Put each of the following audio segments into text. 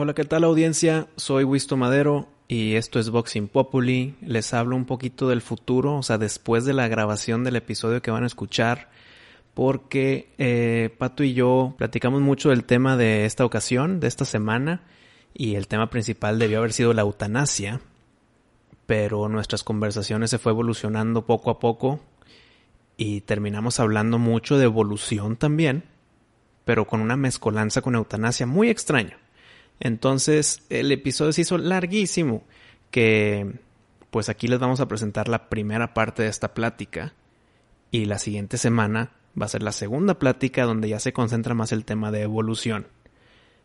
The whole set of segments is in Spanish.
Hola, ¿qué tal audiencia? Soy Wisto Madero y esto es Boxing Populi. Les hablo un poquito del futuro, o sea, después de la grabación del episodio que van a escuchar, porque eh, Pato y yo platicamos mucho del tema de esta ocasión, de esta semana, y el tema principal debió haber sido la eutanasia, pero nuestras conversaciones se fue evolucionando poco a poco y terminamos hablando mucho de evolución también, pero con una mezcolanza con eutanasia muy extraña. Entonces el episodio se hizo larguísimo, que pues aquí les vamos a presentar la primera parte de esta plática y la siguiente semana va a ser la segunda plática donde ya se concentra más el tema de evolución.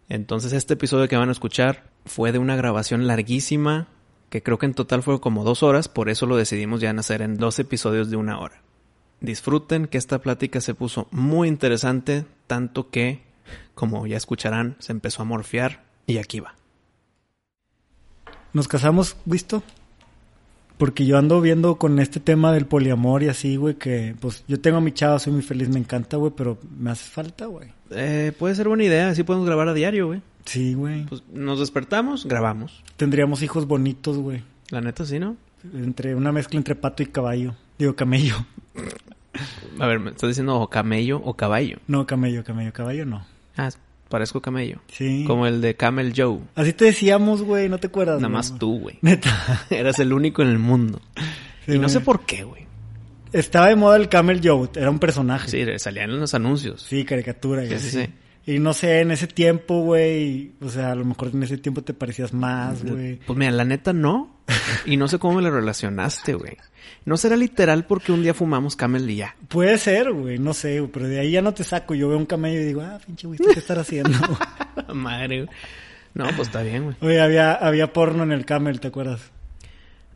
Entonces este episodio que van a escuchar fue de una grabación larguísima, que creo que en total fue como dos horas, por eso lo decidimos ya en hacer en dos episodios de una hora. Disfruten que esta plática se puso muy interesante, tanto que, como ya escucharán, se empezó a morfear y aquí va. Nos casamos, ¿visto? Porque yo ando viendo con este tema del poliamor y así, güey, que pues yo tengo a mi chava, soy muy feliz, me encanta, güey, pero me hace falta, güey. Eh, puede ser buena idea, así podemos grabar a diario, güey. Sí, güey. Pues nos despertamos, grabamos. Tendríamos hijos bonitos, güey. La neta, sí, ¿no? Entre una mezcla entre pato y caballo. Digo, camello. A ver, ¿me estás diciendo camello o caballo? No, camello, camello, caballo no. Ah, parezco camello. Sí. Como el de Camel Joe. Así te decíamos, güey, ¿no te acuerdas? Nada más tú, güey. Neta. Eras el único en el mundo. Sí, y no sé por qué, güey. Estaba de moda el Camel Joe, era un personaje. Sí, salían en los anuncios. Sí, caricatura y Sí, sí, así. sí. Y no sé, en ese tiempo, güey, o sea, a lo mejor en ese tiempo te parecías más, güey. Pues mira, la neta no. Y no sé cómo me lo relacionaste, güey. No será literal porque un día fumamos Camel y ya. Puede ser, güey, no sé, güey, pero de ahí ya no te saco. Yo veo un camello y digo, ah, pinche güey, ¿qué estar haciendo? Madre, güey. No, pues está bien, güey. Oye, había, había porno en el camel, ¿te acuerdas?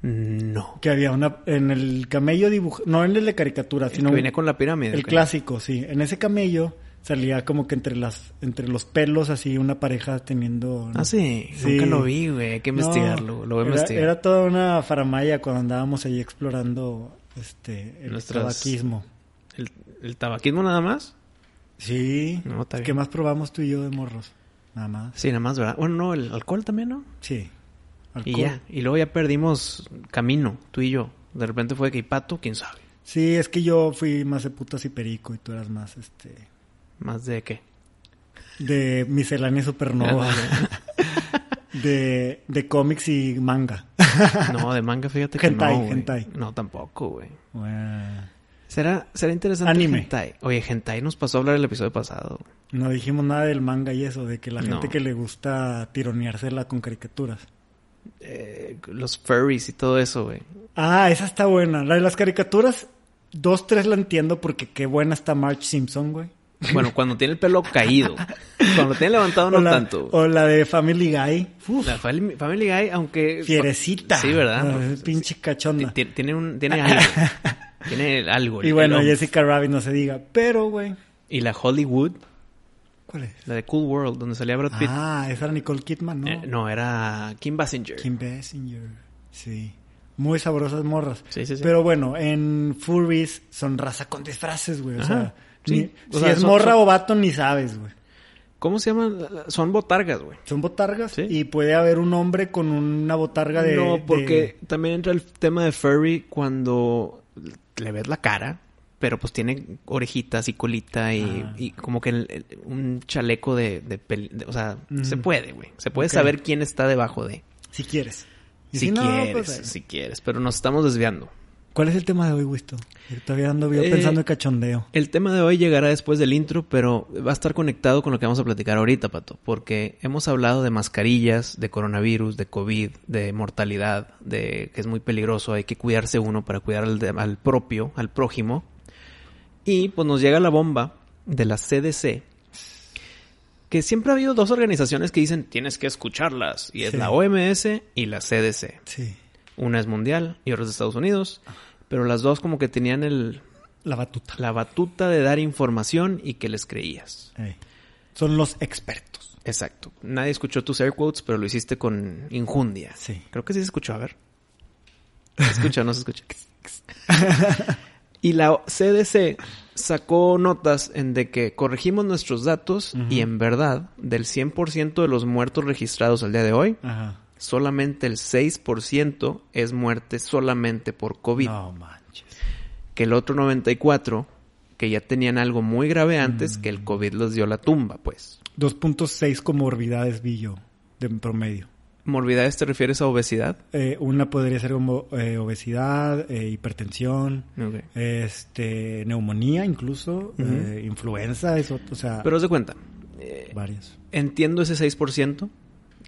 No. Que había una, en el camello dibujo, no en el de caricatura, El sino que venía con la pirámide. el clásico, sí. En ese camello salía como que entre las, entre los pelos así una pareja teniendo. Ah, sí. Sí. Nunca lo vi, güey. Hay que No, investigarlo. Lo voy a era, investigar. Era toda una faramaya cuando andábamos ahí explorando este el Nuestras- tabaquismo. ¿El, el tabaquismo nada más? Sí. No, está bien. ¿Qué más probamos tú y yo de morros? Nada más. Sí, nada más, ¿verdad? Bueno, no, el alcohol también, ¿no? Sí. Y Alcohol. ya. Y luego ya perdimos camino, tú y yo. De repente fue que y Pato, quién sabe. Sí, es que yo fui más de putas y perico y tú eras más este Más de qué. de miscelánea supernova. de, de cómics y manga. No, de manga, fíjate que Hentai, no, hentai. No, tampoco, güey. Bueno, Será, será interesante Anime. hentai. Oye, hentai nos pasó a hablar el episodio pasado. no dijimos nada del manga y eso, de que la No. gente que le gusta tironeársela con caricaturas. Eh, los furries y todo eso, güey. Ah, esa está buena. La de las caricaturas, dos, tres la entiendo porque qué buena está Marge Simpson, güey. Bueno, cuando tiene el pelo caído. Cuando lo tiene levantado no o, la, tanto. o la de Family Guy. Uf, La Family, Family Guy, aunque... fierecita. Sí, ¿verdad? Ah, es pinche cachonda. Ti- Tiene, un, tiene algo. tiene algo. Y bueno. Jessica Rabbit no se diga. Pero, güey. Y la Hollywood, ¿Cuál es? la de Cool World, donde salía Brad Pitt. Ah, esa era Nicole Kidman, ¿no? Eh, no, era Kim Basinger. Kim Basinger. Sí. Muy sabrosas morras. Sí, sí, sí. Pero bueno, en Furries son raza con disfraces, güey. O Ajá, sea, sí. ni- si sea, es son- morra son- o vato ni sabes, güey. ¿Cómo se llaman? Son botargas, güey. Son botargas Sí. y puede haber un hombre con una botarga de... no, de- porque también entra el tema de furry cuando le ves la cara, pero pues tiene orejitas y colita y, Ah. y como que el- el- un chaleco de, de pel- de- o sea, Mm. se puede, güey. Se puede saber quién está debajo de. Si quieres. Si, no, quieres, pues, eh. si quieres, pero nos estamos desviando. ¿Cuál es el tema de hoy, Wisto? Todavía ando yo Eh, pensando en cachondeo. El tema de hoy llegará después del intro, pero va a estar conectado con lo que vamos a platicar ahorita, Pato, porque hemos hablado de mascarillas, de coronavirus, de COVID, de mortalidad, de que es muy peligroso, hay que cuidarse uno para cuidar al, de- al propio, al prójimo. Y pues nos llega la bomba de la CDC que siempre ha habido dos organizaciones que dicen tienes que escucharlas. Y es Sí. la OMS y la CDC. Sí. Una es mundial y otra es de Estados Unidos. Pero las dos como que tenían el, La batuta. la batuta de dar información y que les creías. Son los expertos. Exacto. Nadie escuchó tus air quotes, pero lo hiciste con injundia. Sí. Creo que sí se escuchó, a ver. ¿Se escucha o no se escucha? y la CDC sacó notas en de que corregimos nuestros datos y en verdad, del 100% de los muertos registrados al día de hoy, Ajá. Solamente el 6% es muerte solamente por COVID. No manches. Que el otro 94% que ya tenían algo muy grave antes, que el COVID los dio la tumba, pues. 2.6 comorbidades vi yo de promedio. ¿Morbidades te refieres a obesidad? Eh, una podría ser como, eh, obesidad, eh, hipertensión, este, neumonía incluso, eh, influenza, eso, o sea, Pero haz de cuenta, varios. entiendo ese 6%,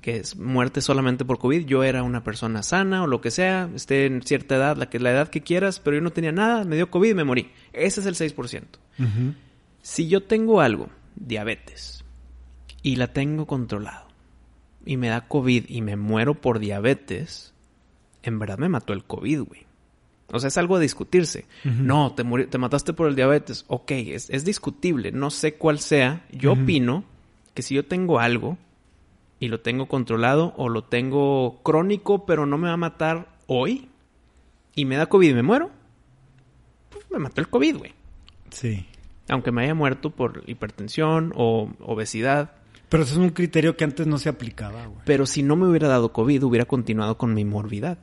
que es muerte solamente por COVID. Yo era una persona sana o lo que sea, esté en cierta edad, la, que, la edad que quieras, pero yo no tenía nada, me dio COVID y me morí. Ese es el 6%. Ujú. Si yo tengo algo, diabetes, y la tengo controlado, y me da COVID y me muero por diabetes, en verdad me mató el COVID, güey. O sea, es algo a discutirse. No, te, te mataste por el diabetes. Ok, es, es discutible. No sé cuál sea. Yo opino que si yo tengo algo y lo tengo controlado o lo tengo crónico, pero no me va a matar hoy, y me da COVID y me muero, pues me mató el COVID, güey. Sí. Aunque me haya muerto por hipertensión o obesidad. Pero eso es un criterio que antes no se aplicaba, güey. Pero si no me hubiera dado COVID, hubiera continuado con mi morbidad.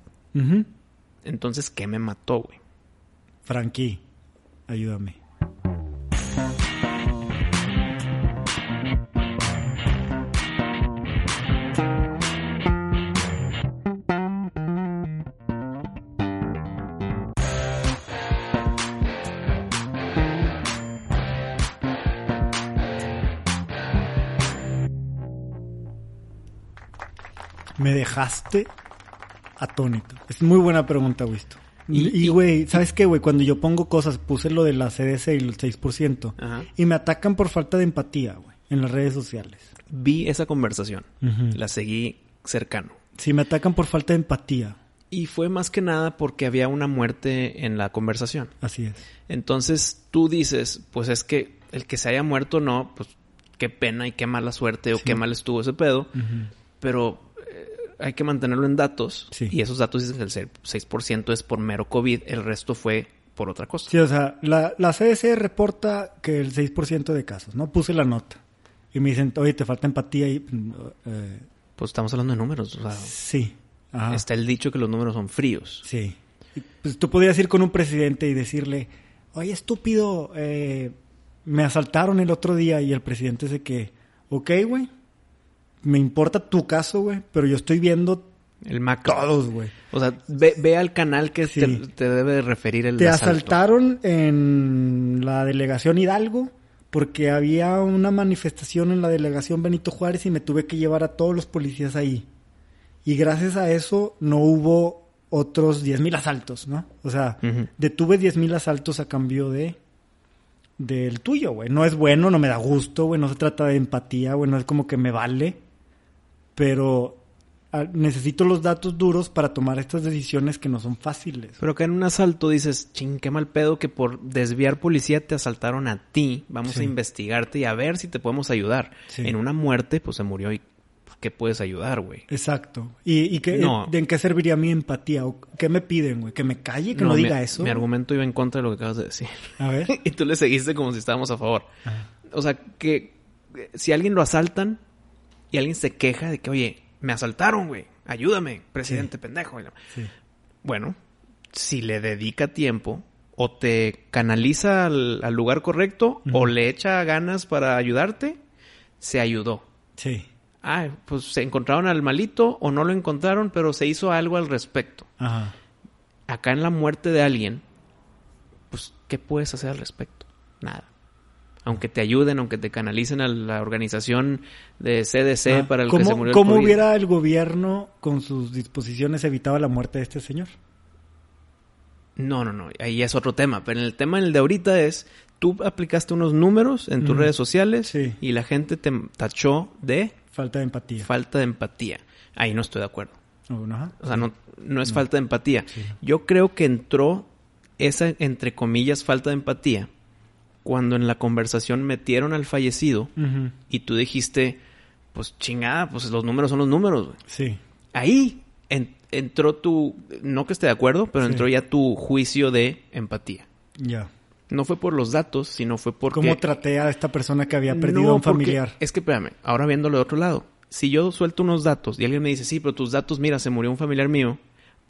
Entonces, ¿qué me mató, güey? Frankie, ayúdame. Dejaste atónito. Es muy buena pregunta, Wisto. Y- güey, ¿sabes qué, güey? Cuando yo pongo cosas, puse lo de la CDC y el 6%. Ajá. Y me atacan por falta de empatía, güey, en las redes sociales. Vi esa conversación. La seguí cercano. Sí, me atacan por falta de empatía. Y fue más que nada porque había una muerte en la conversación. Así es. Entonces tú dices, pues es que el que se haya muerto no, pues qué pena y qué mala suerte o Sí. qué mal estuvo ese pedo. Pero hay que mantenerlo en datos. Sí. Y esos datos dicen que el 6% es por mero COVID, el resto fue por otra cosa. Sí, o sea, la, la CDC reporta que el 6% de casos, ¿no? Puse la nota. Y me dicen, oye, te falta empatía y... eh, Pues estamos hablando de números. O sea, sí. Ajá. está el dicho que los números son fríos. Sí. Pues tú podías ir con un presidente y decirle, oye, estúpido, eh, me asaltaron el otro día y el presidente dice que, ok, güey, me importa tu caso, güey, pero yo estoy viendo El macro. todos, güey. O sea, ve, ve al canal que Sí. te, te debe de referir el Te asalto. asaltaron en la delegación Hidalgo porque había una manifestación en la delegación Benito Juárez y me tuve que llevar a todos los policías ahí. Y gracias a eso no hubo otros 10.000 asaltos, ¿no? O sea, Ujú. detuve 10.000 asaltos a cambio de del tuyo, güey. No es bueno, no me da gusto, güey. No se trata de empatía, güey. No es como que me vale. Pero ah, necesito los datos duros para tomar estas decisiones que no son fáciles. Pero acá en un asalto dices, ching, qué mal pedo que por desviar policía te asaltaron a ti. Vamos Sí. a investigarte y a ver si te podemos ayudar. Sí. En una muerte, pues se murió y pues, ¿qué puedes ayudar, güey? Exacto. ¿Y, y qué, No. de en qué serviría mi empatía? ¿O ¿Qué me piden, güey? ¿Que me calle? ¿Que no, diga eso? Mi argumento iba en contra de lo que acabas de decir. A ver. y tú le seguiste como si estábamos a favor. O sea, que si alguien lo asaltan y alguien se queja de que, oye, me asaltaron, güey, ayúdame, presidente pendejo. Sí. Bueno, si le dedica tiempo o te canaliza al, al lugar correcto o le echa ganas para ayudarte, se ayudó. Sí. Ah, pues se encontraron al malito o no lo encontraron, pero se hizo algo al respecto. Ajá. Acá en la muerte de alguien, pues, ¿qué puedes hacer al respecto? Nada. Aunque te ayuden, aunque te canalicen a la organización de CDC Ah, para el ¿Cómo, que se murió el ¿Cómo COVID. hubiera el gobierno con sus disposiciones evitado la muerte de este señor? No, no, no. Ahí es otro tema. Pero el tema el de ahorita es, tú aplicaste unos números en tus redes sociales Sí. y la gente te tachó de Falta de empatía. falta de empatía. Ahí no estoy de acuerdo. Ajá. O sea, no, no es falta de empatía. Yo creo que entró esa, entre comillas, falta de empatía cuando en la conversación metieron al fallecido y tú dijiste, pues chingada, pues los números son los números. güey. Sí. Ahí en- entró tu, no que esté de acuerdo, pero Sí. entró ya tu juicio de empatía. Ya. No fue por los datos, sino fue porque... ¿Cómo traté a esta persona que había perdido No, a un porque- familiar? Es que espérame, ahora viéndolo de otro lado. Si yo suelto unos datos y alguien me dice, sí, pero tus datos, mira, se murió un familiar mío,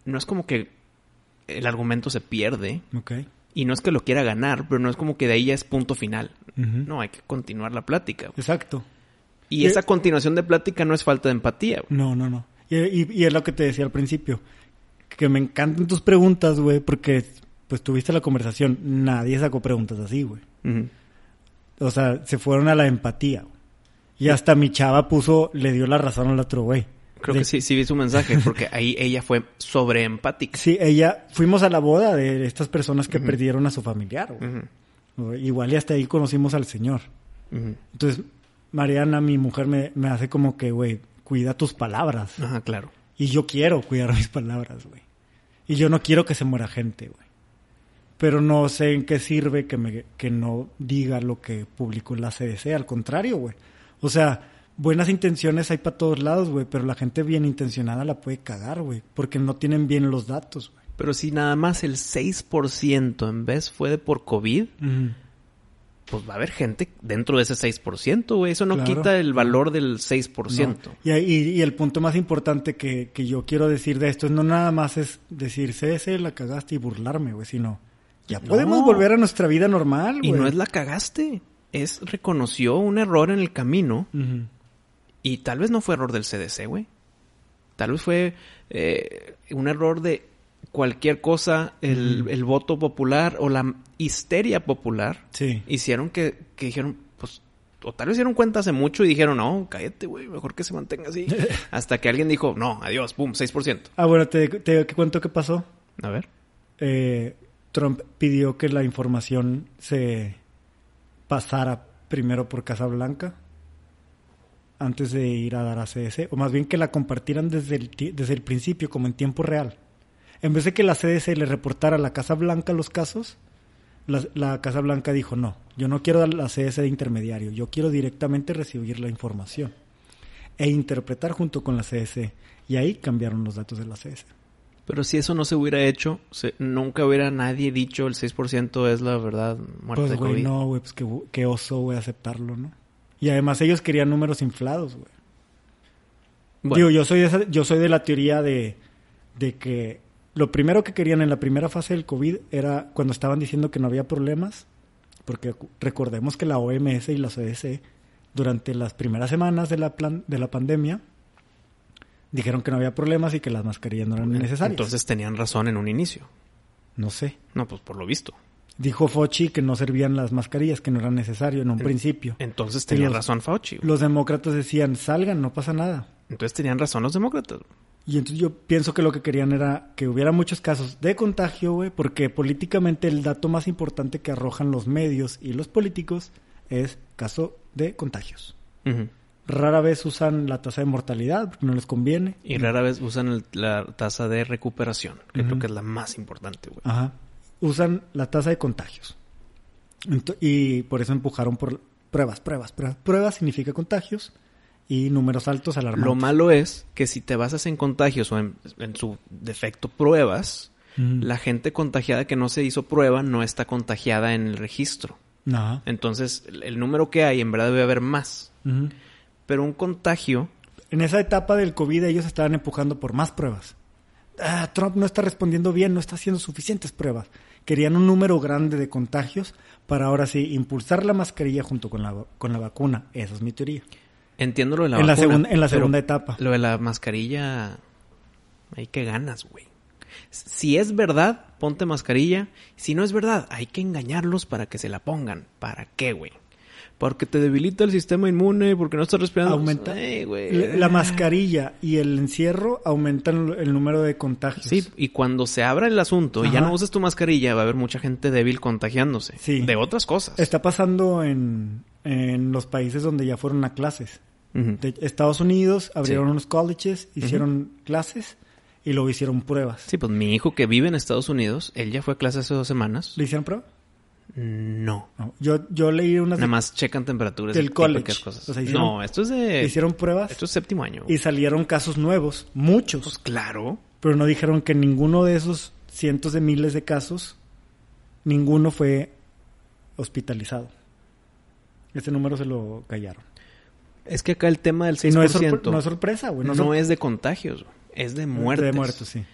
no es como que el argumento se pierde. Ok. Y no es que lo quiera ganar, pero no es como que de ahí ya es punto final. No, hay que continuar la plática. güey. Exacto. Y Y- esa continuación de plática no es falta de empatía. güey. No, no, no. Y, y- y es lo que te decía al principio. Que me encantan tus preguntas, güey, porque pues tuviste la conversación. Nadie sacó preguntas así, güey. O sea, se fueron a la empatía. güey. Y hasta mi chava puso, le dio la razón al otro güey. Creo De- que sí, sí vi su mensaje, porque ahí ella fue sobre empática. Sí, ella, fuimos a la boda de estas personas que perdieron a su familiar. Ujú, Igual y hasta ahí conocimos al Señor. Entonces, Mariana, mi mujer, me, me hace como que, güey, cuida tus palabras. Ajá, claro. Y yo quiero cuidar mis palabras, güey. Y yo no quiero que se muera gente, güey. Pero no sé en qué sirve que, me, que no diga lo que publicó en la CDC. Al contrario, güey. O sea, buenas intenciones hay para todos lados, güey. Pero la gente bien intencionada la puede cagar, güey. Porque no tienen bien los datos, güey. Pero si nada más el 6% en vez fue de por COVID, pues va a haber gente dentro de ese 6%, güey. Eso no Claro. quita el valor del 6%. No. Y, y el punto más importante que, que yo quiero decir de esto es no nada más es decir, CS, la cagaste y burlarme, güey, sino ya No. podemos volver a nuestra vida normal, Y güey. no es la cagaste. Es reconoció un error en el camino. Y tal vez no fue error del CDC, güey. Tal vez fue eh, un error de cualquier cosa, el, el voto popular o la histeria popular. Sí. Hicieron que, que dijeron, pues, o tal vez se dieron cuenta hace mucho y dijeron, no, cállate, güey, mejor que se mantenga así. Hasta que alguien dijo, no, adiós, pum, 6%. Ah, bueno, te, te, te cuento qué pasó. A ver. Eh, Trump pidió que la información se pasara primero por Casa Blanca antes de ir a dar a CDC, o más bien que la compartieran desde el, desde el principio, como en tiempo real. En vez de que la CDC le reportara a la Casa Blanca los casos, la, la Casa Blanca dijo, no, yo no quiero dar la CDC de intermediario, yo quiero directamente recibir la información e interpretar junto con la CDC. Y ahí cambiaron los datos de la CDC. Pero si eso no se hubiera hecho, se- nunca hubiera nadie dicho el 6% es la verdad muerte Pues, de güey, COVID. no, güey, pues qué, qué oso, güey, aceptarlo, ¿no? Y además ellos querían números inflados, güey. Bueno, Digo, yo soy, de esa- yo soy de la teoría de, de que lo primero que querían en la primera fase del COVID era cuando estaban diciendo que no había problemas, porque recordemos que la OMS y la CDC durante las primeras semanas de la, plan, de la pandemia dijeron que no había problemas y que las mascarillas no eran necesarias. entonces tenían razón en un inicio. no sé. No, pues por lo visto. Dijo Fochi que no servían las mascarillas, que no era necesario en un principio. Entonces tenían los- razón Fauci. Los demócratas decían, salgan, no pasa nada. Entonces tenían razón los demócratas. Y entonces yo pienso que lo que querían era que hubiera muchos casos de contagio, güey, porque políticamente el dato más importante que arrojan los medios y los políticos es caso de contagios. Rara vez usan la tasa de mortalidad porque no les conviene. Y rara vez usan el- la tasa de recuperación, que creo que es la más importante, güey. Ajá. Usan la tasa de contagios. Y por eso empujaron por pruebas, pruebas, pruebas. Pruebas significa contagios y números altos alarmantes. Lo malo es que si te basas en contagios o en, en su defecto pruebas, la gente contagiada que no se hizo prueba no está contagiada en el registro. Entonces, el, el número que hay, en verdad debe haber más. Pero un contagio, En esa etapa del COVID ellos estaban empujando por más pruebas. Ah, Trump no está respondiendo bien, no está haciendo suficientes pruebas. Querían un número grande de contagios para ahora sí impulsar la mascarilla junto con la, con la vacuna. Esa es mi teoría. entiendo lo de la En la vacuna, segun- en la segunda etapa. Lo de la mascarilla, hay que ganas, güey. Si es verdad, ponte mascarilla. Si no es verdad, hay que engañarlos para que se la pongan. ¿Para qué, güey? Porque te debilita el sistema inmune, porque no estás respirando. Aumenta. Ay, güey. La la mascarilla y el encierro aumentan el número de contagios. Sí, y cuando se abra el asunto y ya no uses tu mascarilla, va a haber mucha gente débil contagiándose. Sí. De otras cosas. Está pasando en, en los países donde ya fueron a clases. De Estados Unidos abrieron Sí. unos colleges, hicieron clases y luego hicieron pruebas. Sí, pues mi hijo que vive en Estados Unidos, él ya fue a clase hace dos semanas. ¿Le hicieron prueba? No. No. Yo, yo leí unas Nada más checan temperaturas Del y college. cosas. O sea, hicieron- no, esto es de... hicieron pruebas Esto es séptimo año. y salieron casos nuevos, muchos, Pues claro. pero no dijeron que ninguno de esos cientos de miles de casos, ninguno fue hospitalizado. Ese número se lo callaron. Es que acá el tema del 6% Y no es, no es sorpresa, güey. no No, es de contagios, güey. es de muertes. De muertos, sí.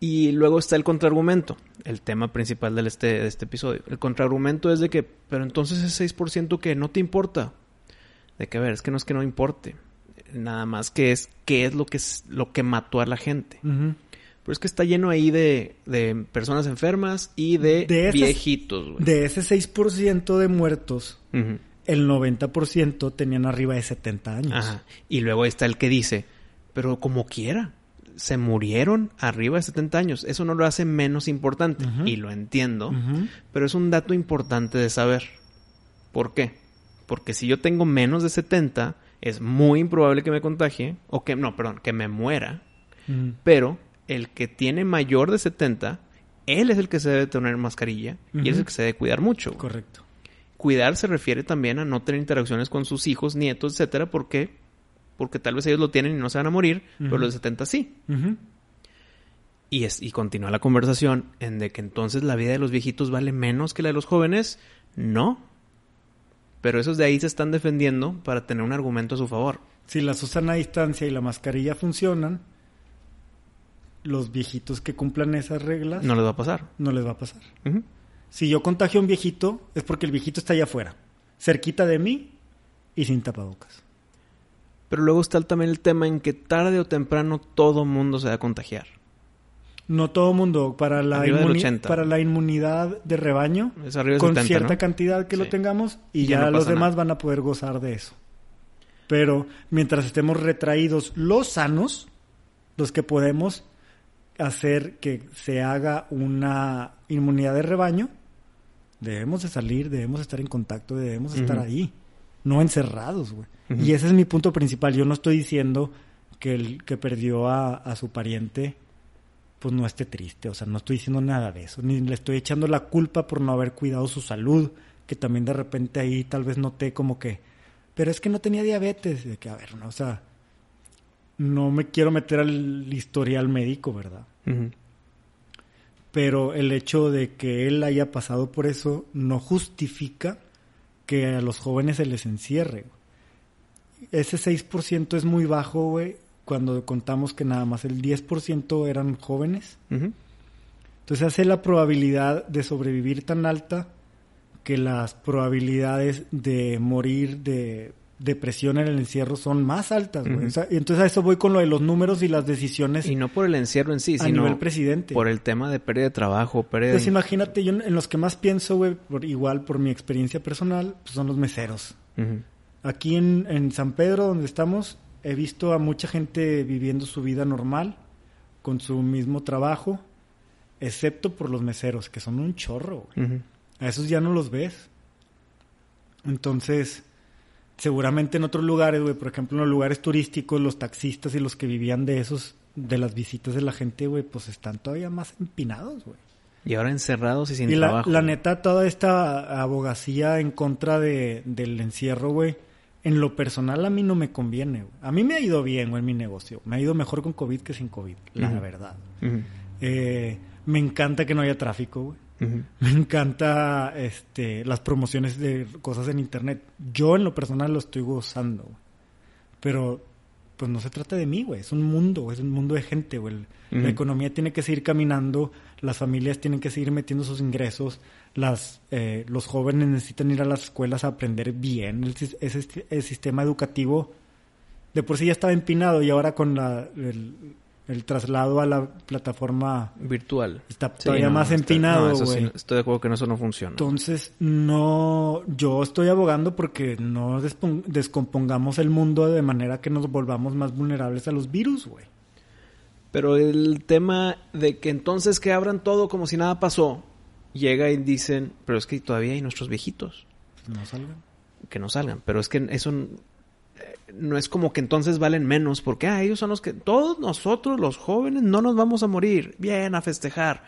Y luego está el contraargumento, el tema principal del este, de este episodio. El contraargumento es de que, pero entonces ese 6% que no te importa. De que, a ver, es que no es que no importe. Nada más que es qué es lo que, es, lo que mató a la gente. Pero es que está lleno ahí de, de personas enfermas y de, De viejitos. De ese 6% de muertos, Ujú. el 90% tenían arriba de 70 años. Ajá. Y luego está el que dice, pero como quiera, se murieron arriba de 70 años. Eso no lo hace menos importante. Y lo entiendo. Pero es un dato importante de saber. ¿Por qué? Porque si yo tengo menos de 70, es muy improbable que me contagie. O que, no, perdón, que me muera. Ujú. Pero el que tiene mayor de 70, él es el que se debe tener mascarilla. Y él es el que se debe cuidar mucho. Correcto. Cuidar se refiere también a no tener interacciones con sus hijos, nietos, etcétera, ¿por qué? Porque tal vez ellos lo tienen y no se van a morir, pero los de 70 sí. Y, es, y continúa la conversación en de que entonces la vida de los viejitos vale menos que la de los jóvenes. No. Pero esos de ahí se están defendiendo para tener un argumento a su favor. Si la Susana a distancia y la mascarilla funcionan, los viejitos que cumplan esas reglas No les va a pasar. no les va a pasar. Si yo contagio a un viejito, es porque el viejito está allá afuera, cerquita de mí y sin tapabocas. Pero luego está también el tema en que tarde o temprano todo mundo se va a contagiar. No todo mundo, para la, Arriba del inmuni- 80. para la inmunidad de rebaño, Es con 70, cierta ¿no? cantidad que lo tengamos y, Y ya no los demás nada. van a poder gozar de eso. Pero mientras estemos retraídos los sanos, los que podemos hacer que se haga una inmunidad de rebaño, debemos de salir, debemos estar en contacto, debemos estar ahí, no encerrados, güey. Y ese es mi punto principal. Yo no estoy diciendo que el que perdió a, a su pariente pues no esté triste, o sea, no estoy diciendo nada de eso, ni le estoy echando la culpa por no haber cuidado su salud, que también de repente ahí tal vez noté como que, pero es que no tenía diabetes, de que a ver, no, o sea, no me quiero meter al historial médico, ¿verdad? Pero el hecho de que él haya pasado por eso no justifica que a los jóvenes se les encierre. Ese 6% es muy bajo, güey, cuando contamos que nada más el 10% eran jóvenes. Entonces hace la probabilidad de sobrevivir tan alta que las probabilidades de morir de depresión en el encierro son más altas, güey. Ujú. O sea, y entonces a eso voy con lo de los números y las decisiones Y no por el encierro en sí, a sino nivel presidente. por el tema de pérdida de trabajo, pérdida Pues de... imagínate, yo en los que más pienso, güey, por, igual por mi experiencia personal, pues son los meseros. Ujú. Aquí en, en San Pedro, donde estamos, he visto a mucha gente viviendo su vida normal, con su mismo trabajo, excepto por los meseros, que son un chorro. Ujú. A esos ya no los ves. Entonces, seguramente en otros lugares, güey, por ejemplo, en los lugares turísticos, los taxistas y los que vivían de esos, de las visitas de la gente, güey, pues están todavía más empinados, güey. Y ahora encerrados y sin Y la, trabajo. la neta, toda esta abogacía en contra de, del encierro, güey, en lo personal a mí no me conviene. güey. A mí me ha ido bien, güey, en mi negocio. Me ha ido mejor con COVID que sin COVID, la verdad. Eh, me encanta que no haya tráfico, güey. Me encanta este, las promociones de cosas en internet. Yo en lo personal lo estoy gozando, güey. Pero pues no se trata de mí, güey. Es un mundo, güey. Es un mundo de gente, güey. La economía tiene que seguir caminando, las familias tienen que seguir metiendo sus ingresos, las, eh, los jóvenes necesitan ir a las escuelas a aprender bien. El, ese, el sistema educativo de por sí ya estaba empinado y ahora con la, el, el traslado a la plataforma virtual está todavía más empinado, estoy de acuerdo que eso no funciona. Entonces, no, yo estoy abogando porque no descompongamos el mundo de manera que nos volvamos más vulnerables a los virus, güey. Pero el tema de que entonces que abran todo como si nada pasó, llega y dicen, pero es que todavía hay nuestros viejitos. No salgan. Que no salgan, pero es que eso no es como que entonces valen menos, porque ah, ellos son los que, todos nosotros los jóvenes no nos vamos a morir, bien, a festejar.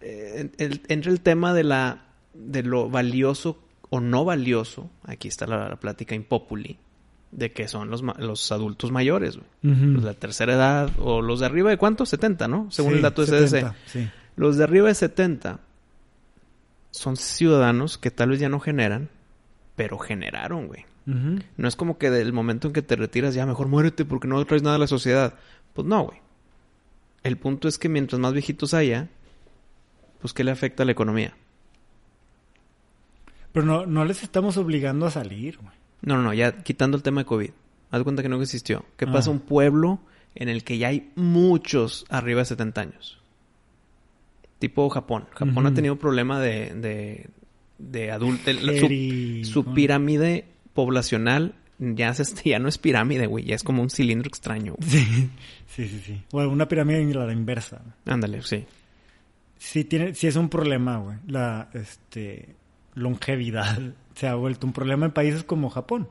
Eh, entra el tema de la de lo valioso o no valioso, aquí está la, plática impopuli, de que son los, los adultos mayores, los de la tercera edad, o los de arriba de cuánto, 70, ¿no? Según el dato de CDC. Los de arriba de 70 son ciudadanos que tal vez ya no generan, pero generaron, güey. No es como que del momento en que te retiras ya mejor muérete porque no traes nada a la sociedad. Pues no, güey. El punto es que mientras más viejitos haya, pues ¿qué le afecta a la economía? Pero no, no les estamos obligando a salir, güey. No, no, no, ya quitando el tema de COVID. Haz cuenta que no existió. ¿Qué pasa ah. un pueblo en el que ya hay muchos arriba de 70 años? Tipo Japón. Japón ha tenido problema de, de, de adultos. Su, su, pirámide poblacional ya, se, ya no es pirámide, güey, ya es como un cilindro extraño. Sí, sí, sí, sí. O una pirámide a la inversa. Ándale, sí. Sí, tiene, sí es un problema, güey. La este, longevidad se ha vuelto un problema en países como Japón.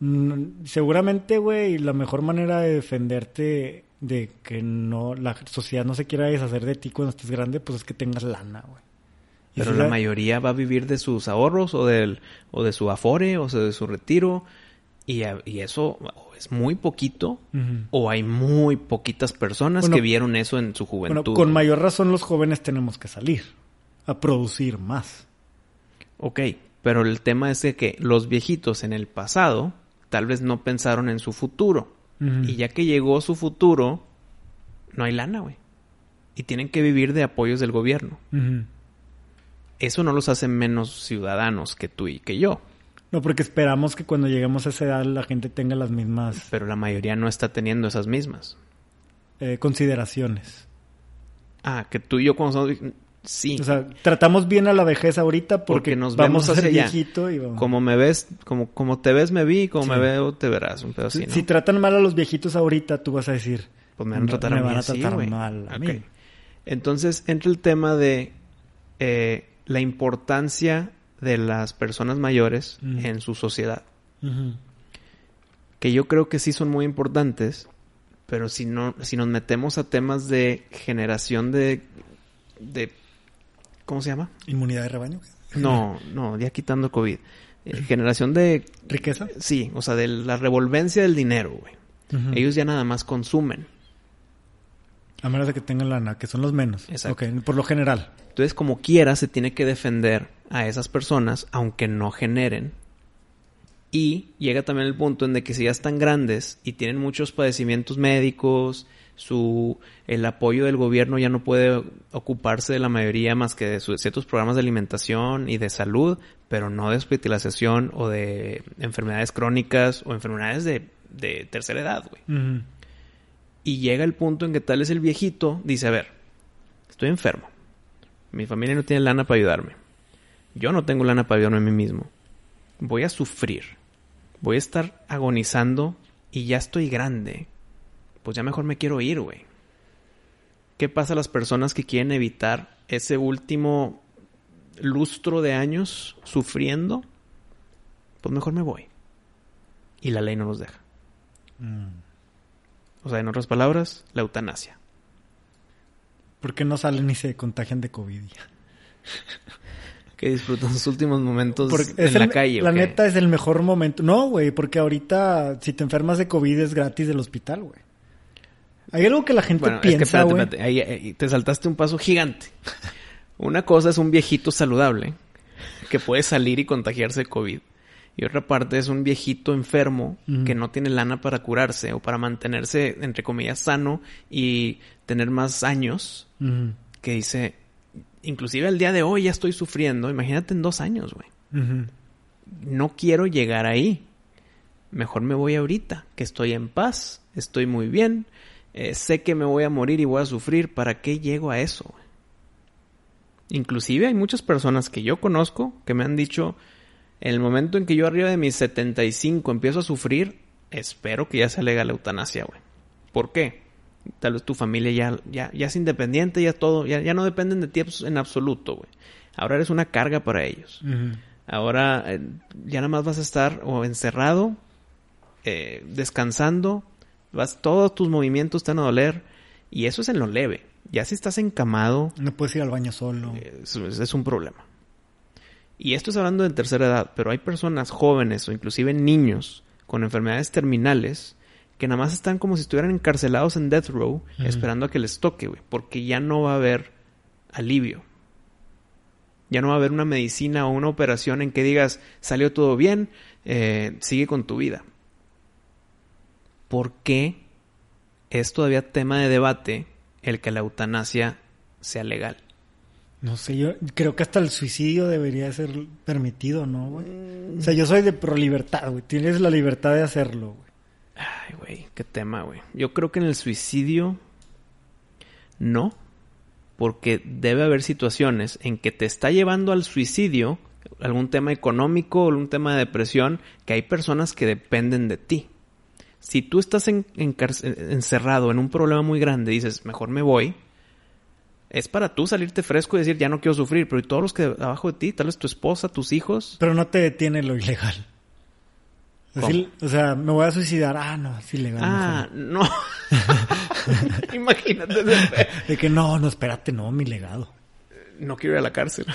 Mm, seguramente, güey, la mejor manera de defenderte de que no la sociedad no se quiera deshacer de ti cuando estés grande, pues es que tengas lana, güey. Pero la mayoría va a vivir de sus ahorros o, del, o de su afore o de su retiro. Y, y eso es muy poquito o hay muy poquitas personas que vieron eso en su juventud. Bueno, con mayor razón los jóvenes tenemos que salir a producir más. Ok, pero el tema es de que los viejitos en el pasado tal vez no pensaron en su futuro. Y ya que llegó su futuro, no hay lana, güey. Y tienen que vivir de apoyos del gobierno eso no los hace menos ciudadanos que tú y que yo. No, porque esperamos que cuando lleguemos a esa edad la gente tenga las mismas... Pero la mayoría no está teniendo esas mismas. Eh, consideraciones. Ah, que tú y yo cuando somos... Sí. O sea, tratamos bien a la vejez ahorita porque, nos vamos a ser viejito y vamos. Como me ves, como, como te ves me vi, como me veo te verás, un pedo así, Si tratan mal a los viejitos ahorita, tú vas a decir... Pues me van a tratar, a, a tratar mal a mí. Entonces entra el tema de... Eh, la importancia de las personas mayores en su sociedad. Que yo creo que sí son muy importantes, pero si no, si nos metemos a temas de generación de, de ¿cómo se llama? Inmunidad de rebaño. No, no, ya quitando COVID. Eh, generación de riqueza. Sí, o sea, de la revolvencia del dinero, güey. Ellos ya nada más consumen. A menos de que tengan lana, que son los menos. Exacto. por lo general. Entonces, como quiera, se tiene que defender a esas personas, aunque no generen. Y llega también el punto en de que si ya están grandes y tienen muchos padecimientos médicos, su el apoyo del gobierno ya no puede ocuparse de la mayoría más que de ciertos programas de alimentación y de salud, pero no de hospitalización o de enfermedades crónicas o enfermedades de, tercera edad, güey. Y llega el punto en que tal es el viejito, dice, a ver, estoy enfermo. Mi familia no tiene lana para ayudarme. Yo no tengo lana para ayudarme a mí mismo. Voy a sufrir. Voy a estar agonizando y ya estoy grande. Pues ya mejor me quiero ir, güey. ¿Qué pasa a las personas que quieren evitar ese último lustro de años sufriendo? Pues mejor me voy. Y la ley no nos deja. Mm. O sea, en otras palabras, la eutanasia. ¿Por qué no salen y se contagian de COVID que disfrutan sus últimos momentos en la calle. La neta es el mejor momento. No, güey, porque ahorita si te enfermas de COVID es gratis del hospital, güey. Hay algo que la gente piensa, güey. Ahí, te saltaste un paso gigante. Una cosa es un viejito saludable que puede salir y contagiarse de COVID. Y otra parte es un viejito enfermo que no tiene lana para curarse o para mantenerse, entre comillas, sano y tener más años. Que dice, inclusive el día de hoy ya estoy sufriendo. Imagínate en dos años, güey. No quiero llegar ahí. Mejor me voy ahorita, que estoy en paz, estoy muy bien. Eh, sé que me voy a morir y voy a sufrir, ¿para qué llego a eso? Inclusive hay muchas personas que yo conozco que me han dicho, en el momento en que yo arriba de mis 75 empiezo a sufrir, espero que ya se legal la eutanasia, güey. ¿Por qué? Tal vez tu familia ya, ya, ya es independiente, ya todo, ya, ya no dependen de ti en absoluto, güey. Ahora eres una carga para ellos. Ahora eh, ya nada más vas a estar o encerrado, eh, descansando, vas, todos tus movimientos te van a doler y eso es en lo leve. Ya si estás encamado... No puedes ir al baño solo. Es, es un problema. Y esto es hablando de tercera edad, pero hay personas jóvenes o inclusive niños con enfermedades terminales que nada más están como si estuvieran encarcelados en death row esperando a que les toque, güey, porque ya no va a haber alivio. Ya no va a haber una medicina o una operación en que digas, salió todo bien, eh, sigue con tu vida. ¿Por qué es todavía tema de debate el que la eutanasia sea legal? No sé, yo creo que hasta el suicidio debería ser permitido, ¿no, güey? O sea, yo soy de pro libertad, güey. Tienes la libertad de hacerlo, güey. Ay, güey, qué tema, güey. Yo creo que en el suicidio no, porque debe haber situaciones en que te está llevando al suicidio algún tema económico o algún tema de depresión que hay personas que dependen de ti. Si tú estás encerrado en un problema muy grande y dices, mejor me voy, es para tú salirte fresco y decir, ya no quiero sufrir, pero ¿y todos los que abajo de ti, tal vez tu esposa, tus hijos? Pero no te detiene lo ilegal. o sea, me voy a suicidar. Ah, no, es ilegal. Ah, no. Imagínate. De que no, no, espérate, no, mi legado. No quiero ir a la cárcel.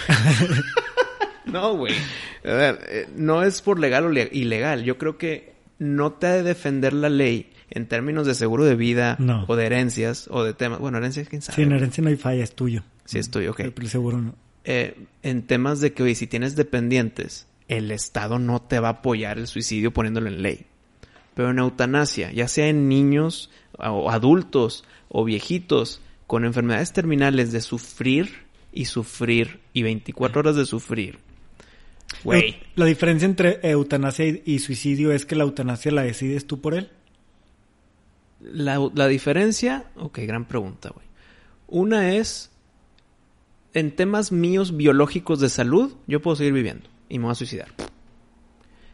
no, güey. A ver, eh, no es por legal o ilegal. Yo creo que no te ha de defender la ley en términos de seguro de vida o de herencias o de temas. Bueno, herencias, quién sabe. Sí, en herencia no hay falla, es tuyo. Sí, es tuyo, ok. Pero seguro no. Eh, en temas de que, oye, si tienes dependientes, el Estado no te va a apoyar el suicidio poniéndolo en ley. Pero en eutanasia, ya sea en niños o adultos o viejitos con enfermedades terminales de sufrir y sufrir y 24 horas de sufrir la diferencia entre eutanasia y, suicidio es que la eutanasia la decides tú por él. La, la diferencia, ok, gran pregunta, güey. Una es, en temas míos biológicos de salud, yo puedo seguir viviendo y me voy a suicidar.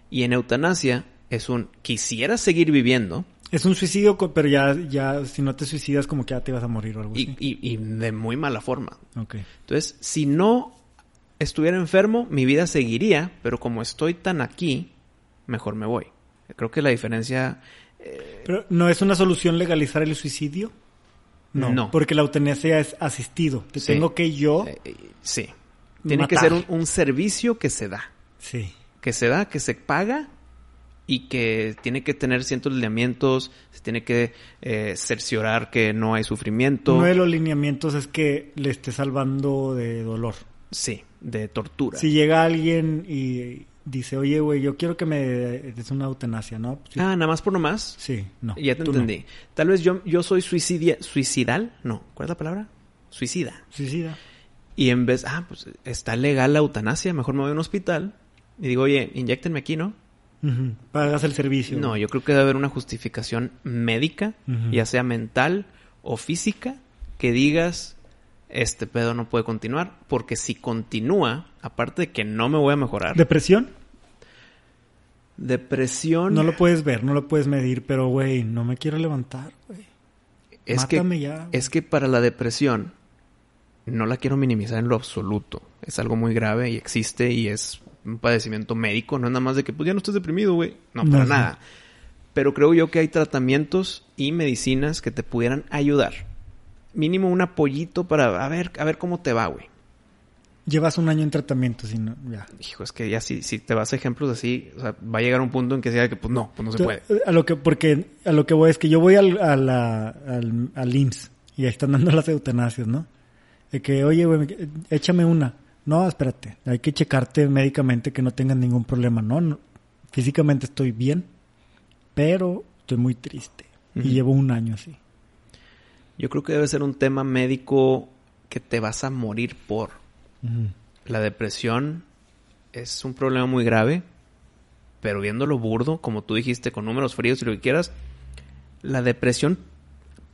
Y en eutanasia es un, quisiera seguir viviendo. Es un suicidio, pero ya, ya, si no te suicidas, como que ya te vas a morir o algo y, así. Y, y de muy mala forma. Ok. Entonces, si no estuviera enfermo, mi vida seguiría, pero como estoy tan aquí, mejor me voy. Creo que la diferencia... Eh, pero ¿no es una solución legalizar el suicidio? No, porque la eutanasia es asistido. Te tengo que yo... Eh, eh, sí. Tiene que ser un, servicio que se da. Sí. Que se da, que se paga y que tiene que tener ciertos lineamientos, se tiene que cerciorar que no hay sufrimiento. Uno de los lineamientos es que le esté salvando de dolor. Sí, de tortura. Si llega alguien y dice, oye, güey, yo quiero que me des una eutanasia, ¿no? Ah, nada más por nomás. Sí, no. Ya te entendí. Tal vez yo, yo soy suicidia, suicidal, no, ¿cuál es la palabra? Suicida. Suicida. Y en vez, ah, pues está legal la eutanasia, mejor me voy a un hospital y digo, oye, inyectenme aquí, ¿no? Pagas el servicio. No, yo creo que debe haber una justificación médica, ya sea mental o física, que digas, este pedo no puede continuar, porque si continúa, aparte de que no me voy a mejorar. ¿Depresión? Depresión. No lo puedes ver, no lo puedes medir, pero güey, no me quiero levantar, güey. Es Mátame que, ya. Es que para la depresión, no la quiero minimizar en lo absoluto. Es algo muy grave y existe y es un padecimiento médico. No es nada más de que, pues ya no estás deprimido, güey. No, para nada. Pero creo yo que hay tratamientos y medicinas que te pudieran ayudar mínimo un apoyito para a ver, a ver cómo te va, güey. Llevas un año en tratamiento, si no, ya. Hijo, es que ya si, si te vas a ejemplos así, o sea, va a llegar un punto en que sea que, pues no, pues no se puede. A lo que, porque a lo que voy es que yo voy al, a la, al, al IMSS y ahí están dando las eutanasias, ¿no? De que, oye, güey, échame una. No, espérate, hay que checarte médicamente que no tengan ningún problema, ¿no? físicamente estoy bien, pero estoy muy triste. Y llevo un año así. Yo creo que debe ser un tema médico que te vas a morir por. La depresión es un problema muy grave, pero viéndolo burdo, como tú dijiste, con números fríos y lo que quieras, la depresión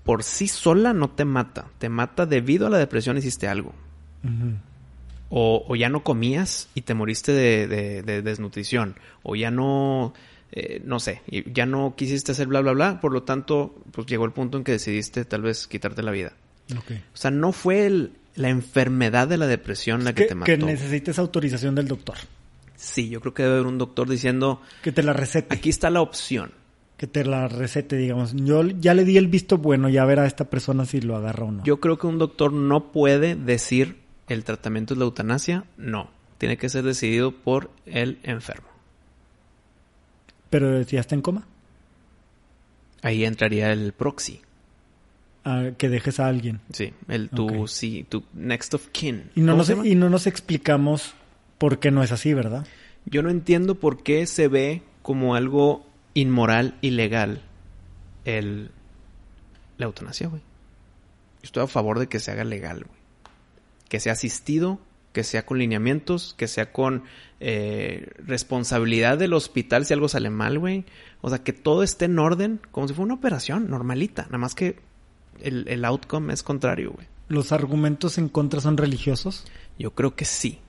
por sí sola no te mata. Te mata debido a la depresión hiciste algo. O, o ya no comías y te moriste de, de- de desnutrición. O ya no, eh, no sé, y ya no quisiste hacer bla, bla, bla. Por lo tanto, pues llegó el punto en que decidiste tal vez quitarte la vida. O sea, no fue el- la enfermedad de la depresión la que, te mató. que necesites autorización del doctor. Sí, yo creo que debe haber un doctor diciendo, Que te la recete. aquí está la opción. Que te la recete, digamos. Yo ya le di el visto bueno, ya verá a esta persona si lo agarra o no. Yo creo que un doctor no puede decir el tratamiento es la eutanasia. No. Tiene que ser decidido por el enfermo. Pero ya está en coma, Ahí entraría el proxy. a que dejes a alguien. Sí, el tu, sí, tu next of kin. Y no, ¿Cómo nos, y no nos explicamos por qué no es así, ¿verdad? Yo no entiendo por qué se ve como algo inmoral, ilegal, el, la eutanasia, güey. Yo estoy a favor de que se haga legal, güey. Que sea asistido, que sea con lineamientos, que sea con eh, responsabilidad del hospital si algo sale mal, güey. O sea, que todo esté en orden, como si fuera una operación normalita. Nada más que el, el outcome es contrario, güey. ¿Los argumentos en contra son religiosos? Yo creo que sí.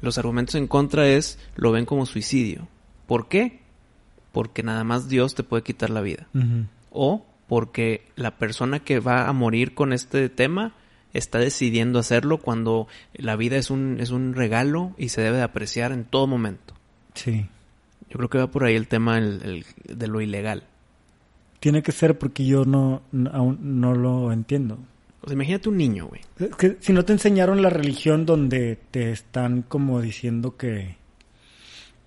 Los argumentos en contra es lo ven como suicidio. ¿Por qué? Porque nada más Dios te puede quitar la vida. O porque la persona que va a morir con este tema está decidiendo hacerlo cuando la vida es un, es un regalo y se debe de apreciar en todo momento. Sí. Yo creo que va por ahí el tema el- el- de lo ilegal. Tiene que ser porque yo no, no- aún no lo entiendo. O sea, imagínate un niño, güey. Es que si no te enseñaron la religión donde te están como diciendo que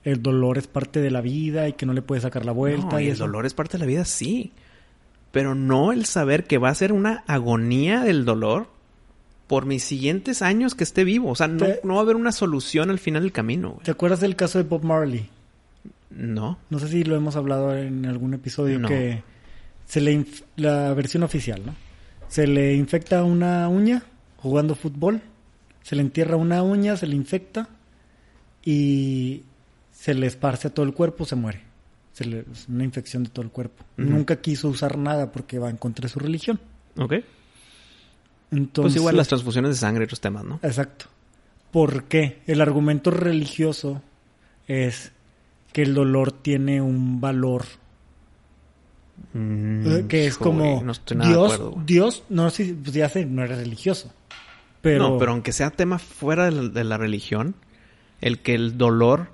el dolor es parte de la vida y que no le puedes sacar la vuelta No, y y el eso. dolor es parte de la vida, sí. Pero no el saber que va a ser una agonía del dolor por mis siguientes años que esté vivo. O sea, no, no va a haber una solución al final del camino, güey. ¿Te acuerdas del caso de Bob Marley? No. No sé si lo hemos hablado en algún episodio No. que se le la versión oficial, ¿no? Se le infecta una uña jugando fútbol, se le entierra una uña, se le infecta y se le esparce a todo el cuerpo, se muere. Se le, es una infección de todo el cuerpo. Nunca quiso usar nada porque va en contra de su religión. Ok. Entonces, pues igual las transfusiones de sangre y otros temas, ¿no? Exacto. ¿Por qué? El argumento religioso es que el dolor tiene un valor eh, que es como güey, no estoy nada de Dios, acuerdo. Dios, no sé, pues ya sé, no eres religioso. Pero, No, pero aunque sea tema fuera de la, de la religión, el que el dolor...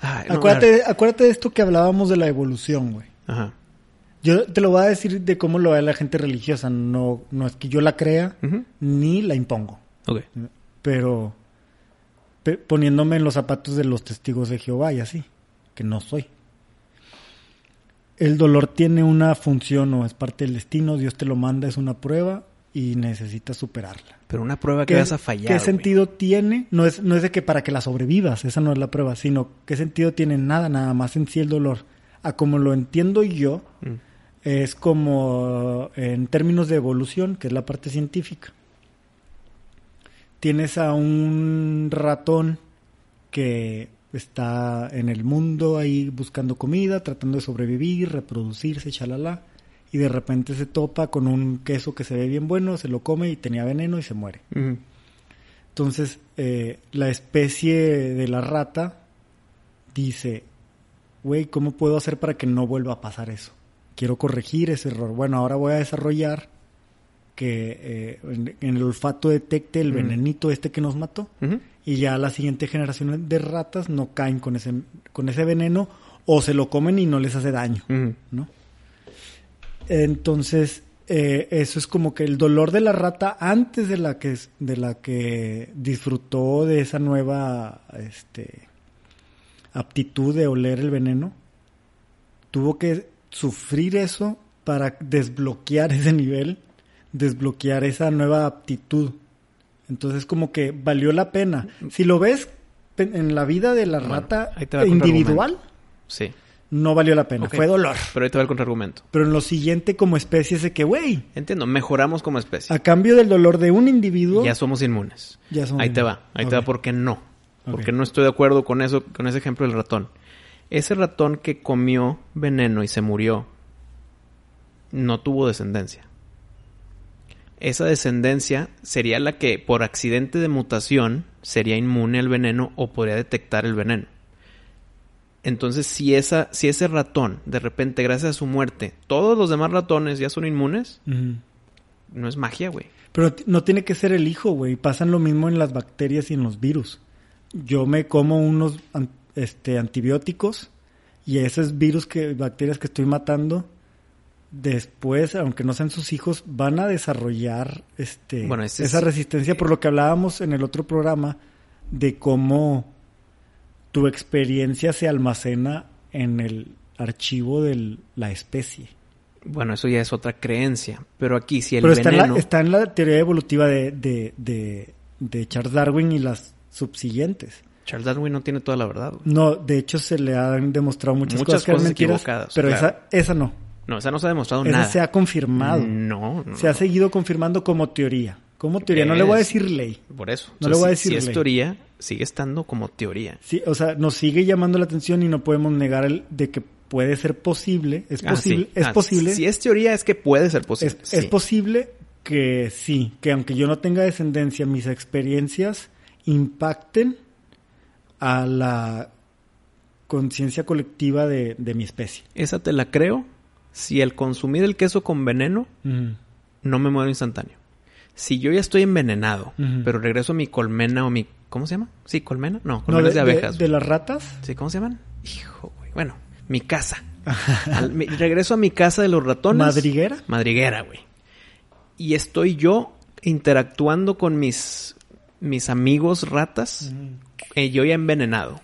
Ay, no, a acuérdate, acuérdate de esto que hablábamos de la evolución, güey. Ajá. Yo te lo voy a decir de cómo lo ve la gente religiosa, no, no es que yo la crea ni la impongo, Ok. pero pe- poniéndome en los zapatos de los testigos de Jehová y así, que no soy. El dolor tiene una función o es parte del destino, Dios te lo manda, es una prueba y necesitas superarla. Pero una prueba que vas a fallar, ¿Qué sentido tiene? No es, no es de que para que la sobrevivas, esa no es la prueba, sino qué sentido tiene nada, nada más en sí el dolor. A como lo entiendo yo, Mm. Es como en términos de evolución, que es la parte científica. Tienes a un ratón que está en el mundo ahí buscando comida, tratando de sobrevivir, reproducirse, chalala, y de repente se topa con un queso que se ve bien bueno, se lo come y tenía veneno y se muere. Entonces, eh, la especie de la rata dice, güey, ¿cómo puedo hacer para que no vuelva a pasar eso? Quiero corregir ese error. Bueno, ahora voy a desarrollar que eh, en, en el olfato detecte el venenito este que nos mató y ya la siguiente generación de ratas no caen con ese, con ese veneno o se lo comen y no les hace daño. ¿no? Entonces, eh, eso es como que el dolor de la rata antes de la que de la que disfrutó de esa nueva este aptitud de oler el veneno tuvo que sufrir eso para desbloquear ese nivel, desbloquear esa nueva aptitud. Entonces como que valió la pena. Si lo ves en la vida de la Bueno, rata individual, Sí. no valió la pena, fue dolor. Pero ahí te va el contraargumento. Pero en lo siguiente como especie es de que, güey, Entiendo, mejoramos como especie. a cambio del dolor de un individuo, Ya somos inmunes. ya somos Ahí te va, ahí te va porque no. Porque no estoy de acuerdo con eso, con ese ejemplo del ratón. Ese ratón que comió veneno y se murió, no tuvo descendencia. Esa descendencia sería la que por accidente de mutación sería inmune al veneno o podría detectar el veneno. Entonces, si, esa, si ese ratón, de repente, gracias a su muerte, todos los demás ratones ya son inmunes, no es magia, güey. Pero no tiene que ser el hijo, güey. Pasan lo mismo en las bacterias y en los virus. Yo me como unos este, antibióticos y esos virus que, bacterias que estoy matando, después, aunque no sean sus hijos, van a desarrollar este, Bueno, es- esa resistencia por lo que hablábamos en el otro programa de cómo tu experiencia se almacena en el archivo de la especie. Bueno, eso ya es otra creencia. Pero aquí, si el Pero está en, veneno... la, está en la teoría evolutiva de, de, de, de Charles Darwin y las subsiguientes. Charles Darwin no tiene toda la verdad, güey. No, de hecho se le han demostrado muchas, Muchas cosas que eran cosas mentiras, equivocadas, pero claro. esa, esa no. No, esa no se ha demostrado Esa nada. se ha confirmado. No, no. Se ha no. seguido confirmando como teoría. Como teoría, no le voy a decir ley. Por eso. No le voy a decir Si, si es ley. teoría, sigue estando como teoría. Sí, o sea, nos sigue llamando la atención y no podemos negar el de que puede ser posible. Es Ah, posible, sí. es Ah, posible. Si es teoría, es que puede ser posible. Es, sí. es posible que sí, que aunque yo no tenga descendencia, mis experiencias impacten a la conciencia colectiva de, de mi especie. Esa te la creo si el consumir el queso con veneno no me muero instantáneo. Si yo ya estoy envenenado, pero regreso a mi colmena o mi... ¿Cómo se llama? Sí, colmena. No, No, colmenas de, de, de- abejas. de las ratas. Sí, ¿cómo se llaman? Hijo, güey. Bueno, mi casa. Al- mi- regreso a mi casa de los ratones. ¿Madriguera? Madriguera, güey. Y estoy yo interactuando con mis, mis amigos ratas. Eh, yo ya envenenado.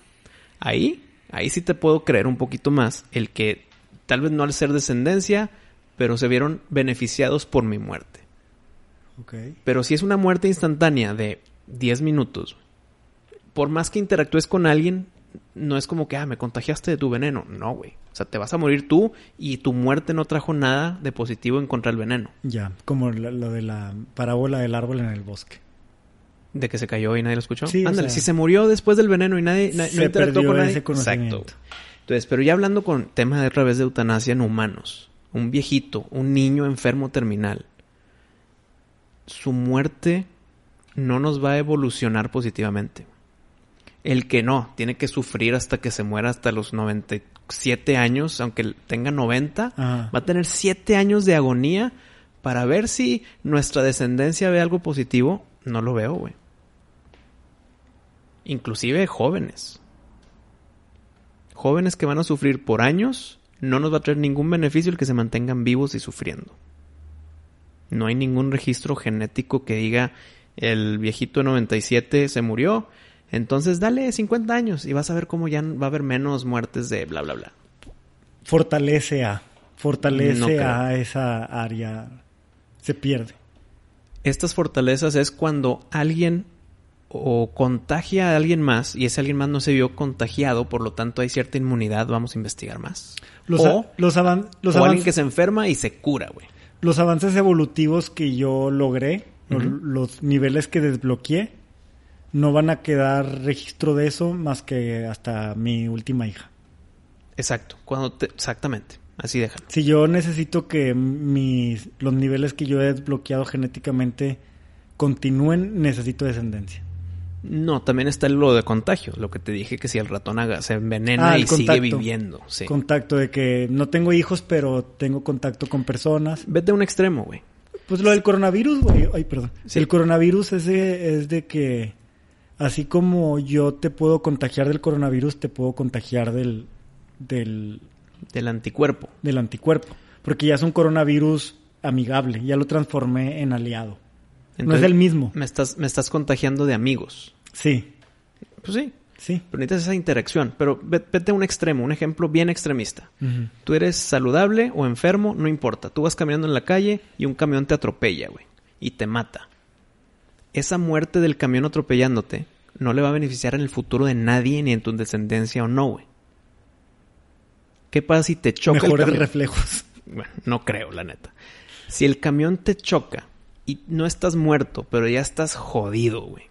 Ahí, ahí sí te puedo creer un poquito más el que tal vez no al ser descendencia, pero se vieron beneficiados por mi muerte. Ok. Pero si es una muerte instantánea de 10 minutos, por más que interactúes con alguien, no es como que, ah, me contagiaste de tu veneno. No, güey. O sea, te vas a morir tú y tu muerte no trajo nada de positivo en contra del veneno. Ya, como lo de la parábola del árbol en el bosque. De que se cayó y nadie lo escuchó. Sí, o Ándale, sea, si se murió después del veneno y nadie na- no interactuó con nadie. Exacto. Entonces, pero ya hablando con tema de otra vez de eutanasia en humanos, un viejito, un niño enfermo terminal, su muerte no nos va a evolucionar positivamente. El que no, tiene que sufrir hasta que se muera hasta los 97 años, aunque tenga 90, Ajá. va a tener 7 años de agonía para ver si nuestra descendencia ve algo positivo. No lo veo, güey. Inclusive jóvenes. Jóvenes que van a sufrir por años, no nos va a traer ningún beneficio el que se mantengan vivos y sufriendo. No hay ningún registro genético que diga el viejito de 97 se murió, entonces dale 50 años y vas a ver cómo ya va a haber menos muertes de bla bla bla. Fortalece a. Fortalece No a esa área. Se pierde. Estas fortalezas es cuando alguien o contagia a alguien más y ese alguien más no se vio contagiado, por lo tanto hay cierta inmunidad, vamos a investigar más. Los, o a- los, avan- los o avances- alguien que se enferma y se cura, güey. los avances evolutivos que yo logré, los niveles que desbloqueé, no van a quedar registro de eso más que hasta mi última hija. Exacto, cuando te- exactamente, así déjalo. Si yo necesito que mis, los niveles que yo he desbloqueado genéticamente continúen, necesito descendencia. No, también está lo de contagio, lo que te dije que si el ratón haga, se envenena Ah, y sigue viviendo, sí. Contacto de que no tengo hijos, pero tengo contacto con personas. Vete a un extremo, güey. Pues lo del coronavirus, güey. Ay, perdón. Sí. El coronavirus es de, es de que, así como yo te puedo contagiar del coronavirus, te puedo contagiar del, del, Del anticuerpo. del anticuerpo. Porque ya es un coronavirus amigable. Ya lo transformé en aliado. No es el mismo. Me estás, me estás contagiando de amigos. Sí, Pues sí, sí. pero necesitas esa interacción. Pero ve- vete a un extremo, un ejemplo bien extremista. Tú eres saludable o enfermo, no importa. Tú vas caminando en la calle y un camión te atropella, güey. Y te mata. Esa muerte del camión atropellándote no le va a beneficiar en el futuro de nadie, ni en tu descendencia o no, güey. ¿Qué pasa si te choca Mejores el camión? reflejos. Bueno, no creo, la neta. Si el camión te choca y no estás muerto, pero ya estás jodido, güey.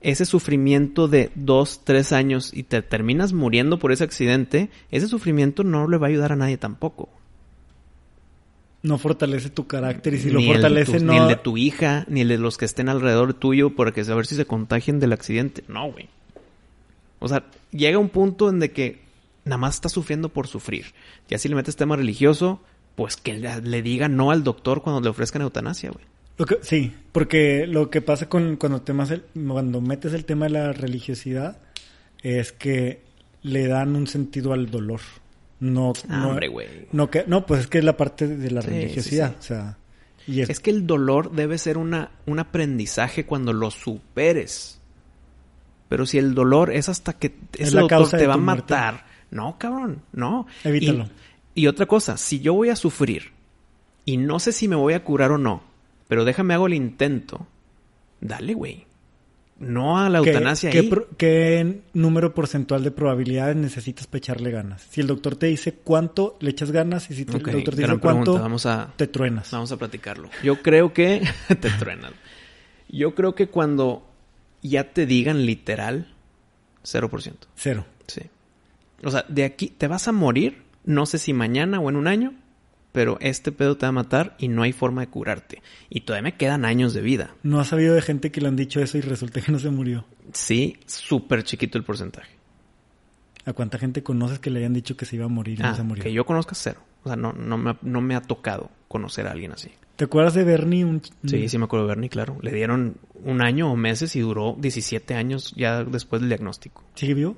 Ese sufrimiento de dos, tres años y te terminas muriendo por ese accidente, ese sufrimiento no le va a ayudar a nadie tampoco. No fortalece tu carácter y si ni lo fortalece tus- no... Ni el de tu hija, ni el de los que estén alrededor tuyo, porque a ver si se contagien del accidente. No, güey. O sea, llega un punto en de que nada más está sufriendo por sufrir. Ya si le metes tema religioso, pues que le, le diga no al doctor cuando le ofrezcan eutanasia, güey. Lo que- sí, porque lo que pasa con cuando, temas el- cuando metes el tema de la religiosidad es que le dan un sentido al dolor. No, Ah, no, hombre, güey. no, que, no, pues es que es la parte de la Sí, religiosidad. sí, sí. O sea, y es, Es que el dolor debe ser una, un aprendizaje cuando lo superes. Pero si el dolor es hasta que Es ese la doctor causa te va a muerte. matar. No, cabrón, no. Evítalo. Y, y otra cosa, si yo voy a sufrir y no sé si me voy a curar o no, pero déjame hago el intento, dale, güey. No a la ¿qué, eutanasia qué ahí. pro- qué número porcentual de probabilidades necesitas para echarle ganas? Si el doctor te dice cuánto le echas ganas y si te- el doctor te dice cuánto. Vamos a, te truenas. Vamos a platicarlo. Yo creo que te truenan. Yo creo que cuando ya te digan literal, 0%. Cero. Sí. O sea, de aquí te vas a morir, no sé si mañana o en un año, pero este pedo te va a matar y no hay forma de curarte. Y todavía me quedan años de vida. No has sabido de gente que le han dicho eso y resulta que no se murió. Sí, súper chiquito el porcentaje. ¿A cuánta gente conoces que le hayan dicho que se iba a morir y Ah, no se murió? que yo conozca cero. O sea, no, no, me, ha- no me ha tocado conocer a alguien así. ¿Te acuerdas de Bernie? Un... Sí, sí me acuerdo de Bernie, claro. Le dieron un año o meses y duró 17 años ya después del diagnóstico. ¿Sigue vivo?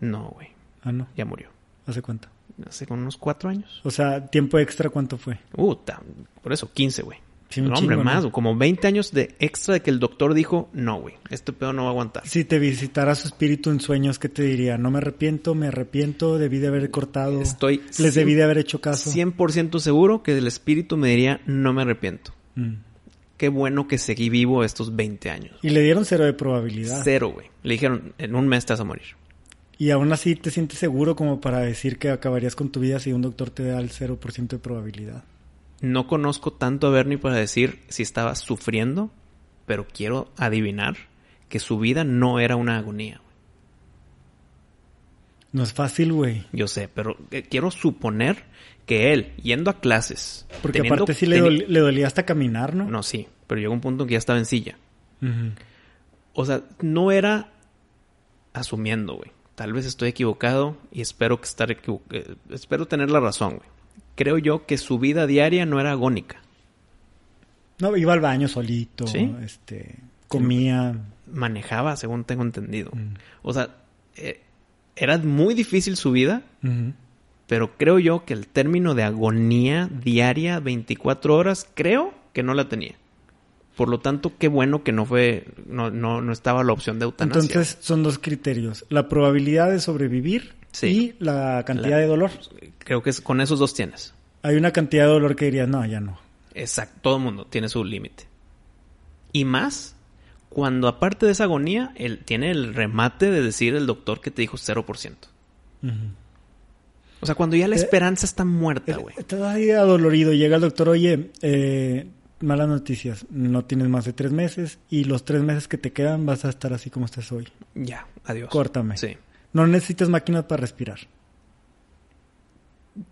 No, güey. Ah, no. Ya murió. ¿Hace cuánto? Hace como unos cuatro años. O sea, tiempo extra, ¿cuánto fue? Uh, por eso, 15, güey. Sí, no, hombre, chingo, ¿no? más. Como 20 años de extra de que el doctor dijo, no, güey, este pedo no va a aguantar. Si te visitara su espíritu en sueños, ¿qué te diría? No me arrepiento, me arrepiento, debí de haber cortado. Estoy Les debí de haber hecho caso. 100% seguro que el espíritu me diría, no me arrepiento. Mm. Qué bueno que seguí vivo estos 20 años. Y le dieron cero de probabilidad. Cero, güey. Le dijeron, en un mes te vas a morir. Y aún así te sientes seguro como para decir que acabarías con tu vida si un doctor te da el 0% de probabilidad. No conozco tanto a Bernie para decir si estaba sufriendo, pero quiero adivinar que su vida no era una agonía. No es fácil, güey. Yo sé, pero eh, quiero suponer que él, yendo a clases... Porque teniendo- aparte sí le, teni- doli- le dolía hasta caminar, ¿no? No, sí, pero llegó un punto en que ya estaba en silla. O sea, no era asumiendo, güey. Tal vez estoy equivocado y espero que estar eh, espero tener la razón, güey. Creo yo que su vida diaria no era agónica. No, iba al baño solito, ¿Sí? este, comía. Manejaba, según tengo entendido. Mm. O sea, eh, era muy difícil su vida, pero creo yo que el término de agonía diaria, 24 horas, creo que no la tenía. Por lo tanto, qué bueno que no fue, no, no, no estaba la opción de eutanasia. Entonces son dos criterios. La probabilidad de sobrevivir Sí. y la cantidad La- de dolor. creo que es- con esos dos tienes. Hay una cantidad de dolor que dirías, no, ya no. Exacto, todo el mundo tiene su límite. Y más cuando aparte de esa agonía, él tiene el remate de decir el doctor que te dijo 0%. Ujú. O sea, cuando ya la Eh, esperanza está muerta, güey. Estás ahí adolorido, llega el doctor, oye, eh, malas noticias, no tienes más de tres meses y los tres meses que te quedan vas a estar así como estás hoy. Ya, adiós. Córtame. Sí. No necesitas máquinas para respirar.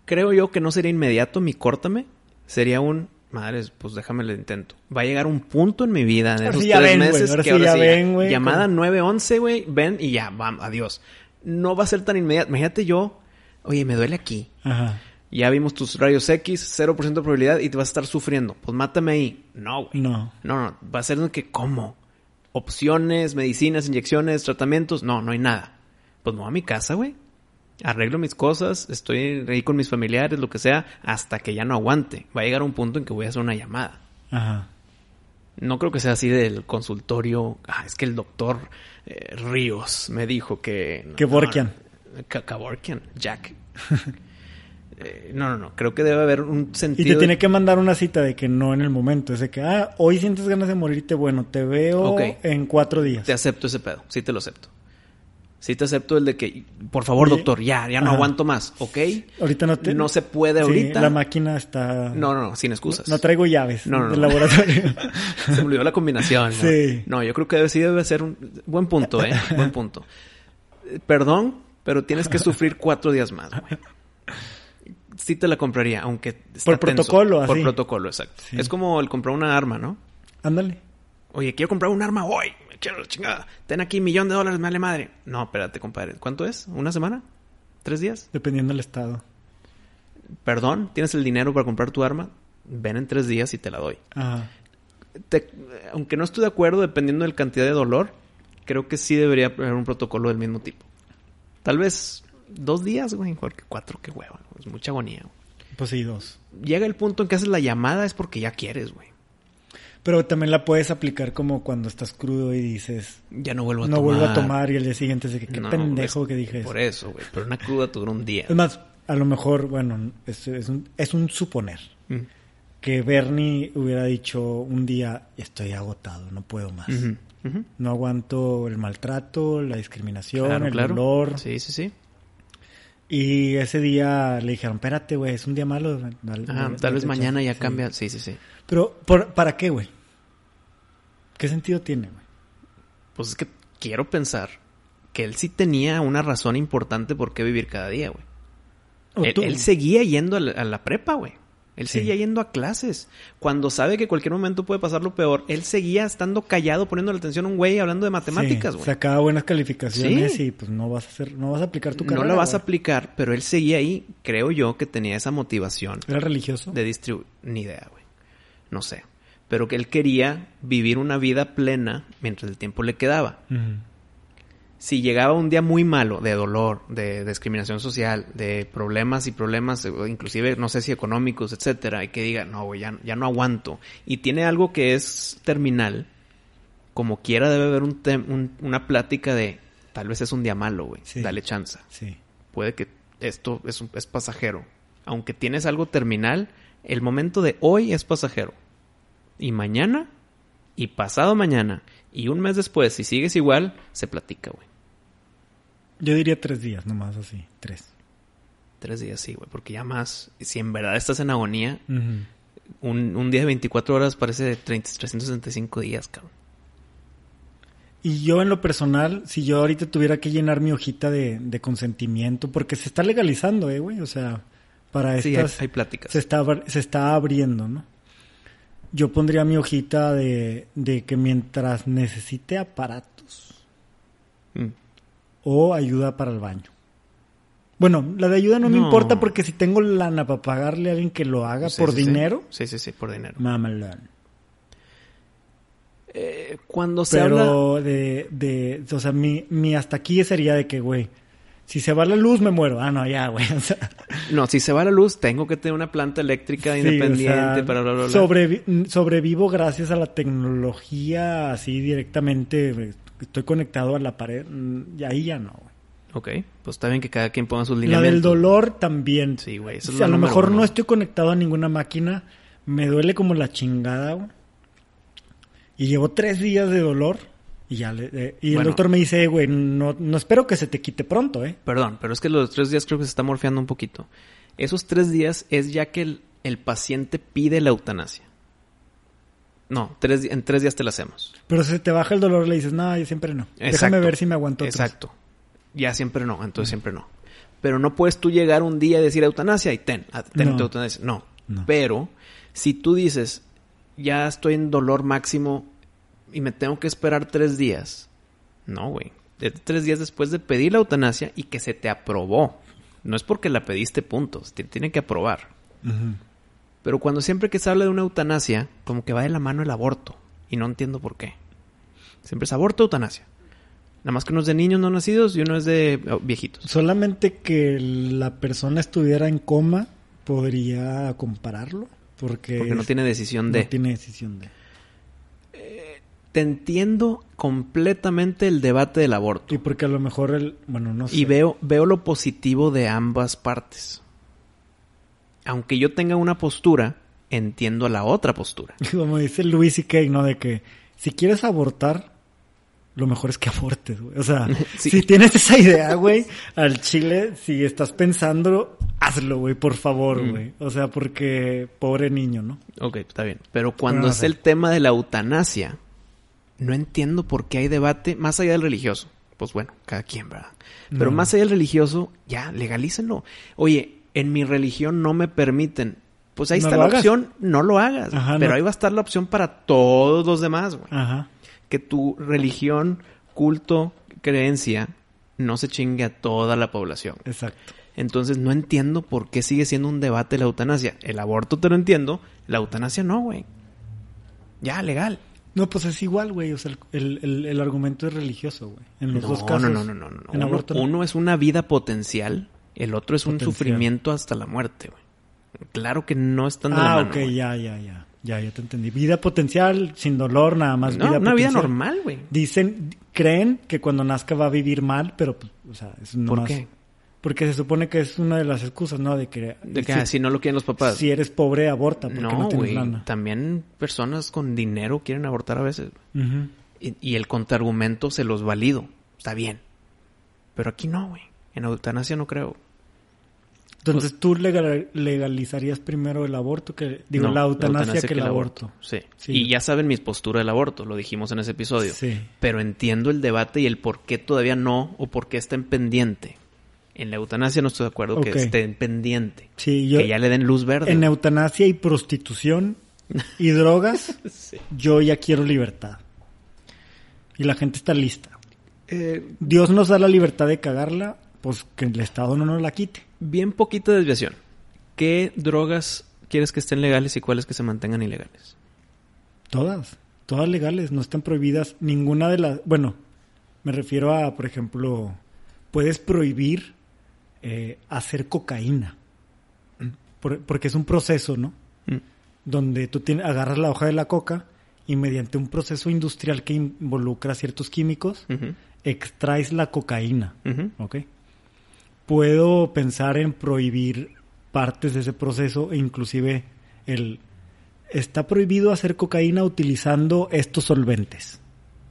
Creo yo que no sería inmediato mi córtame. Sería un, madres, pues déjame el intento. Va a llegar un punto en mi vida en esos sí tres ven, meses ahora que sí ahora ya sí ven, güey, Llamada como- 911, güey, ven y ya, vamos, adiós. No va a ser tan inmediato. Imagínate yo, oye, me duele aquí. Ajá. Ya vimos tus rayos X, 0% de probabilidad y te vas a estar sufriendo. Pues mátame ahí. No, güey. No. No, no. Va a ser de que, ¿cómo? Opciones, medicinas, inyecciones, tratamientos. No, no hay nada. Pues voy a mi casa, güey. Arreglo mis cosas, estoy ahí con mis familiares, lo que sea, hasta que ya no aguante. Va a llegar un punto en que voy a hacer una llamada. Ajá. No creo que sea así del consultorio. Ah, es que el doctor eh, Ríos me dijo que. Que Borkian. no, Kavorkian, Jack. Eh, no, no, no. Creo que debe haber un Y sentido. te de- tiene que mandar una cita de que no en el momento. Es de que, ah, hoy sientes ganas de morirte. Bueno, te veo en cuatro días. Te acepto ese pedo. Sí te lo acepto. Sí te acepto el de que, por favor, Oye, doctor, ya, ya no ajá. aguanto más. ¿Ok? Ahorita no te... No se puede Sí, ahorita. la máquina está... No, no, no, sin excusas. No traigo llaves No, no, del laboratorio. Se me olvidó la combinación. ¿no? Sí. No, yo creo que debe, sí debe ser un buen punto, ¿eh? Buen punto. Eh, Perdón, pero tienes que sufrir cuatro días más, güey. Sí te la compraría, aunque está Por tenso. protocolo, Por así. protocolo, exacto. Sí. Es como el comprar una arma, ¿no? Ándale. Oye, quiero comprar un arma hoy. Me quiero la chingada. Ten aquí millón de dólares, me vale madre. No, espérate, compadre. ¿Cuánto es? ¿Una semana? ¿Tres días? Dependiendo del estado. Perdón, ¿tienes el dinero para comprar tu arma? Ven en tres días y te la doy. Ajá. Te- aunque no estoy de acuerdo, dependiendo de la cantidad de dolor, creo que sí debería haber un protocolo del mismo tipo. Tal vez dos días, güey, porque cuatro, qué hueva. Es mucha agonía. güey. Pues sí, dos. Llega el punto en que haces la llamada es porque ya quieres, güey. Pero también la puedes aplicar como cuando estás crudo y dices, Ya no vuelvo a no tomar. vuelvo a tomar y el día siguiente dice que qué No, pendejo que dije eso. Por eso, güey. Pero una cruda te dura un día. Es más, a lo mejor, bueno, es, es un, es un suponer Mm. que Bernie hubiera dicho un día, estoy agotado, no puedo más. No aguanto el maltrato, la discriminación, Claro, el claro. dolor. Sí, sí, sí. Y ese día le dijeron, espérate, güey, es un día malo. dale- dale- tal vez mañana chance". ya Sí. cambia. Sí, sí, sí. Pero, ¿por- ¿para qué, güey? ¿Qué sentido tiene, güey? Pues es que quiero pensar que él sí tenía una razón importante por qué vivir cada día, güey. Él, él seguía yendo a la, a la prepa, güey. Él Sí. seguía yendo a clases. Cuando sabe que cualquier momento puede pasar lo peor, él seguía estando callado, poniendo la atención a un güey hablando de matemáticas, Sí, güey. sacaba buenas calificaciones Sí. y pues no vas a hacer, no vas a aplicar tu no carrera. la vas a aplicar, pero él seguía ahí. Creo yo que tenía esa motivación ¿Era religioso? de distribuir. Ni idea, güey. No sé. Pero que él quería vivir una vida plena mientras el tiempo le quedaba. Si llegaba un día muy malo de dolor, de discriminación social, de problemas y problemas, eh, inclusive no sé si económicos, etcétera, y que diga, no, güey, ya, ya no aguanto, y tiene algo que es terminal, como quiera debe haber un tem- un- una plática de, tal vez es un día malo, güey, Sí. dale chance. Sí. Puede que esto es, un- es pasajero. Aunque tienes algo terminal, el momento de hoy es pasajero. Y mañana, y pasado mañana, y un mes después, si sigues igual, se platica, güey. Yo diría tres días nomás así, tres. Tres días sí, güey, porque ya más, si en verdad estás en agonía, un, un día de 24 horas parece de 30, 365 días, cabrón. Y yo en lo personal, si yo ahorita tuviera que llenar mi hojita de, de consentimiento, porque se está legalizando, eh, güey, o sea, para Sí, hay, estas hay pláticas. se está se está abriendo, ¿no? Yo pondría mi hojita de, de que mientras necesite aparatos Mm. o ayuda para el baño. Bueno, la de ayuda no, me importa porque si tengo lana para pagarle a alguien que lo haga Sí, por sí, dinero, Sí, sí, sí, por dinero. mamalón. Eh, cuando se habla... Pero de, de, o sea, mi, mi hasta aquí sería de que, güey, si se va la luz me muero. Ah, no, ya, güey. O sea, No, si se va la luz, tengo que tener una planta eléctrica sí, independiente o sea, para bla, bla, bla. sobrevi- sobrevivo gracias a la tecnología así directamente. güey. Estoy conectado a la pared. mm, Y ahí ya no, güey. Ok, pues está bien que cada quien ponga sus La lineamientos. del dolor también. Sí, güey, eso es Si lo a lo mejor uno. no estoy conectado a ninguna máquina. Me duele como la chingada, güey. Y llevo tres días de dolor. Y ya le, eh, y el doctor me dice, "Eh, güey, no, no espero que se te quite pronto, ¿eh? Perdón, pero es que los tres días creo que se está morfeando un poquito. Esos tres días es ya que el, el paciente pide la eutanasia. No, tres, en tres días te la hacemos. Pero si te baja el dolor, le dices, no, yo siempre no. Déjame Exacto. ver si me aguanto otros". Exacto. Ya siempre no, entonces siempre no. Pero no puedes tú llegar un día y decir eutanasia y ten, ah, ten No. eutanasia. No. No. Pero si tú dices, ya estoy en dolor máximo y me tengo que esperar tres días. No, güey. Tres días después de pedir la eutanasia y que se te aprobó. No es porque la pediste puntos, te tiene que aprobar. Pero cuando siempre que se habla de una eutanasia, como que va de la mano el aborto. Y no entiendo por qué. Siempre es aborto eutanasia. Nada más que uno es de niños no nacidos y uno es de oh, viejitos. Solamente que la persona estuviera en coma podría compararlo. Porque, Porque no tiene decisión no de... tiene decisión de. Te entiendo completamente el debate del aborto. Y porque a lo mejor el. Bueno, no sé. Y veo, veo lo positivo de ambas partes. Aunque yo tenga una postura, entiendo la otra postura. Como dice Luis y Kay, ¿no? De que si quieres abortar, lo mejor es que abortes, güey. O sea, Sí. si tienes esa idea, güey, al chile, si estás pensando, hazlo, güey, por favor, Mm. güey. O sea, porque pobre niño, ¿no? Ok, está bien. Pero cuando no es sé. el tema de la eutanasia, no entiendo por qué hay debate más allá del religioso. Pues bueno, cada quien, ¿verdad? Pero No. más allá del religioso, ya, legalícenlo. Oye, en mi religión no me permiten. Pues ahí No está la hagas. opción, no lo hagas. Ajá, pero no. ahí va a estar la opción para todos los demás, güey. Ajá. Que tu religión, culto, creencia no se chingue a toda la población. Exacto. Entonces no entiendo por qué sigue siendo un debate la eutanasia. El aborto te lo entiendo, la eutanasia no, güey. Ya, legal. No, pues es igual, güey. O sea, el, el, el- argumento es religioso, güey. En los no, dos casos. no, no, no, no, no. En Uno, es una vida potencial, el otro es un sufrimiento hasta la muerte, güey. Claro que no están de la Ah, mano. ok, güey. ya, ya, ya. Ya, ya te entendí. Vida potencial, sin dolor, nada más. No, una vida normal, güey. Dicen, creen que cuando nazca va a vivir mal, pero, pues, o sea, es ¿Por nomás... qué? Porque se supone que es una de las excusas, ¿no? De que... De que si, ah, si no lo quieren los papás. si eres pobre, aborta, porque no, no, tienes güey. lana. También personas con dinero quieren abortar a veces. Y, y el contraargumento se los valido. Está bien. Pero aquí no, güey. En eutanasia no creo. Entonces, Pues ¿tú legal- legalizarías primero el aborto que... Digo, No, la eutanasia que el aborto? Sí. Sí. Y ya saben mis posturas del aborto, lo dijimos en ese episodio. Sí. Pero entiendo el debate y el por qué todavía no o por qué está en pendiente. En la eutanasia no estoy de acuerdo Ok. que esté en pendiente. Sí, yo... que ya le den luz verde. En eutanasia y prostitución y drogas, Sí. yo ya quiero libertad. Y la gente está lista. Eh, Dios nos da la libertad de cagarla, pues que el Estado no nos la quite. bien poquita desviación. ¿Qué drogas quieres que estén legales y cuáles que se mantengan ilegales? Todas, todas legales, no están prohibidas. Ninguna de las... Bueno, me refiero a, por ejemplo, puedes prohibir eh, hacer cocaína. Por- porque es un proceso, ¿no? Mm. Donde tú tienes, agarras la hoja de la coca y mediante un proceso industrial que involucra ciertos químicos, extraes la cocaína. ¿ok? Puedo pensar en prohibir partes de ese proceso e inclusive el está prohibido hacer cocaína utilizando estos solventes.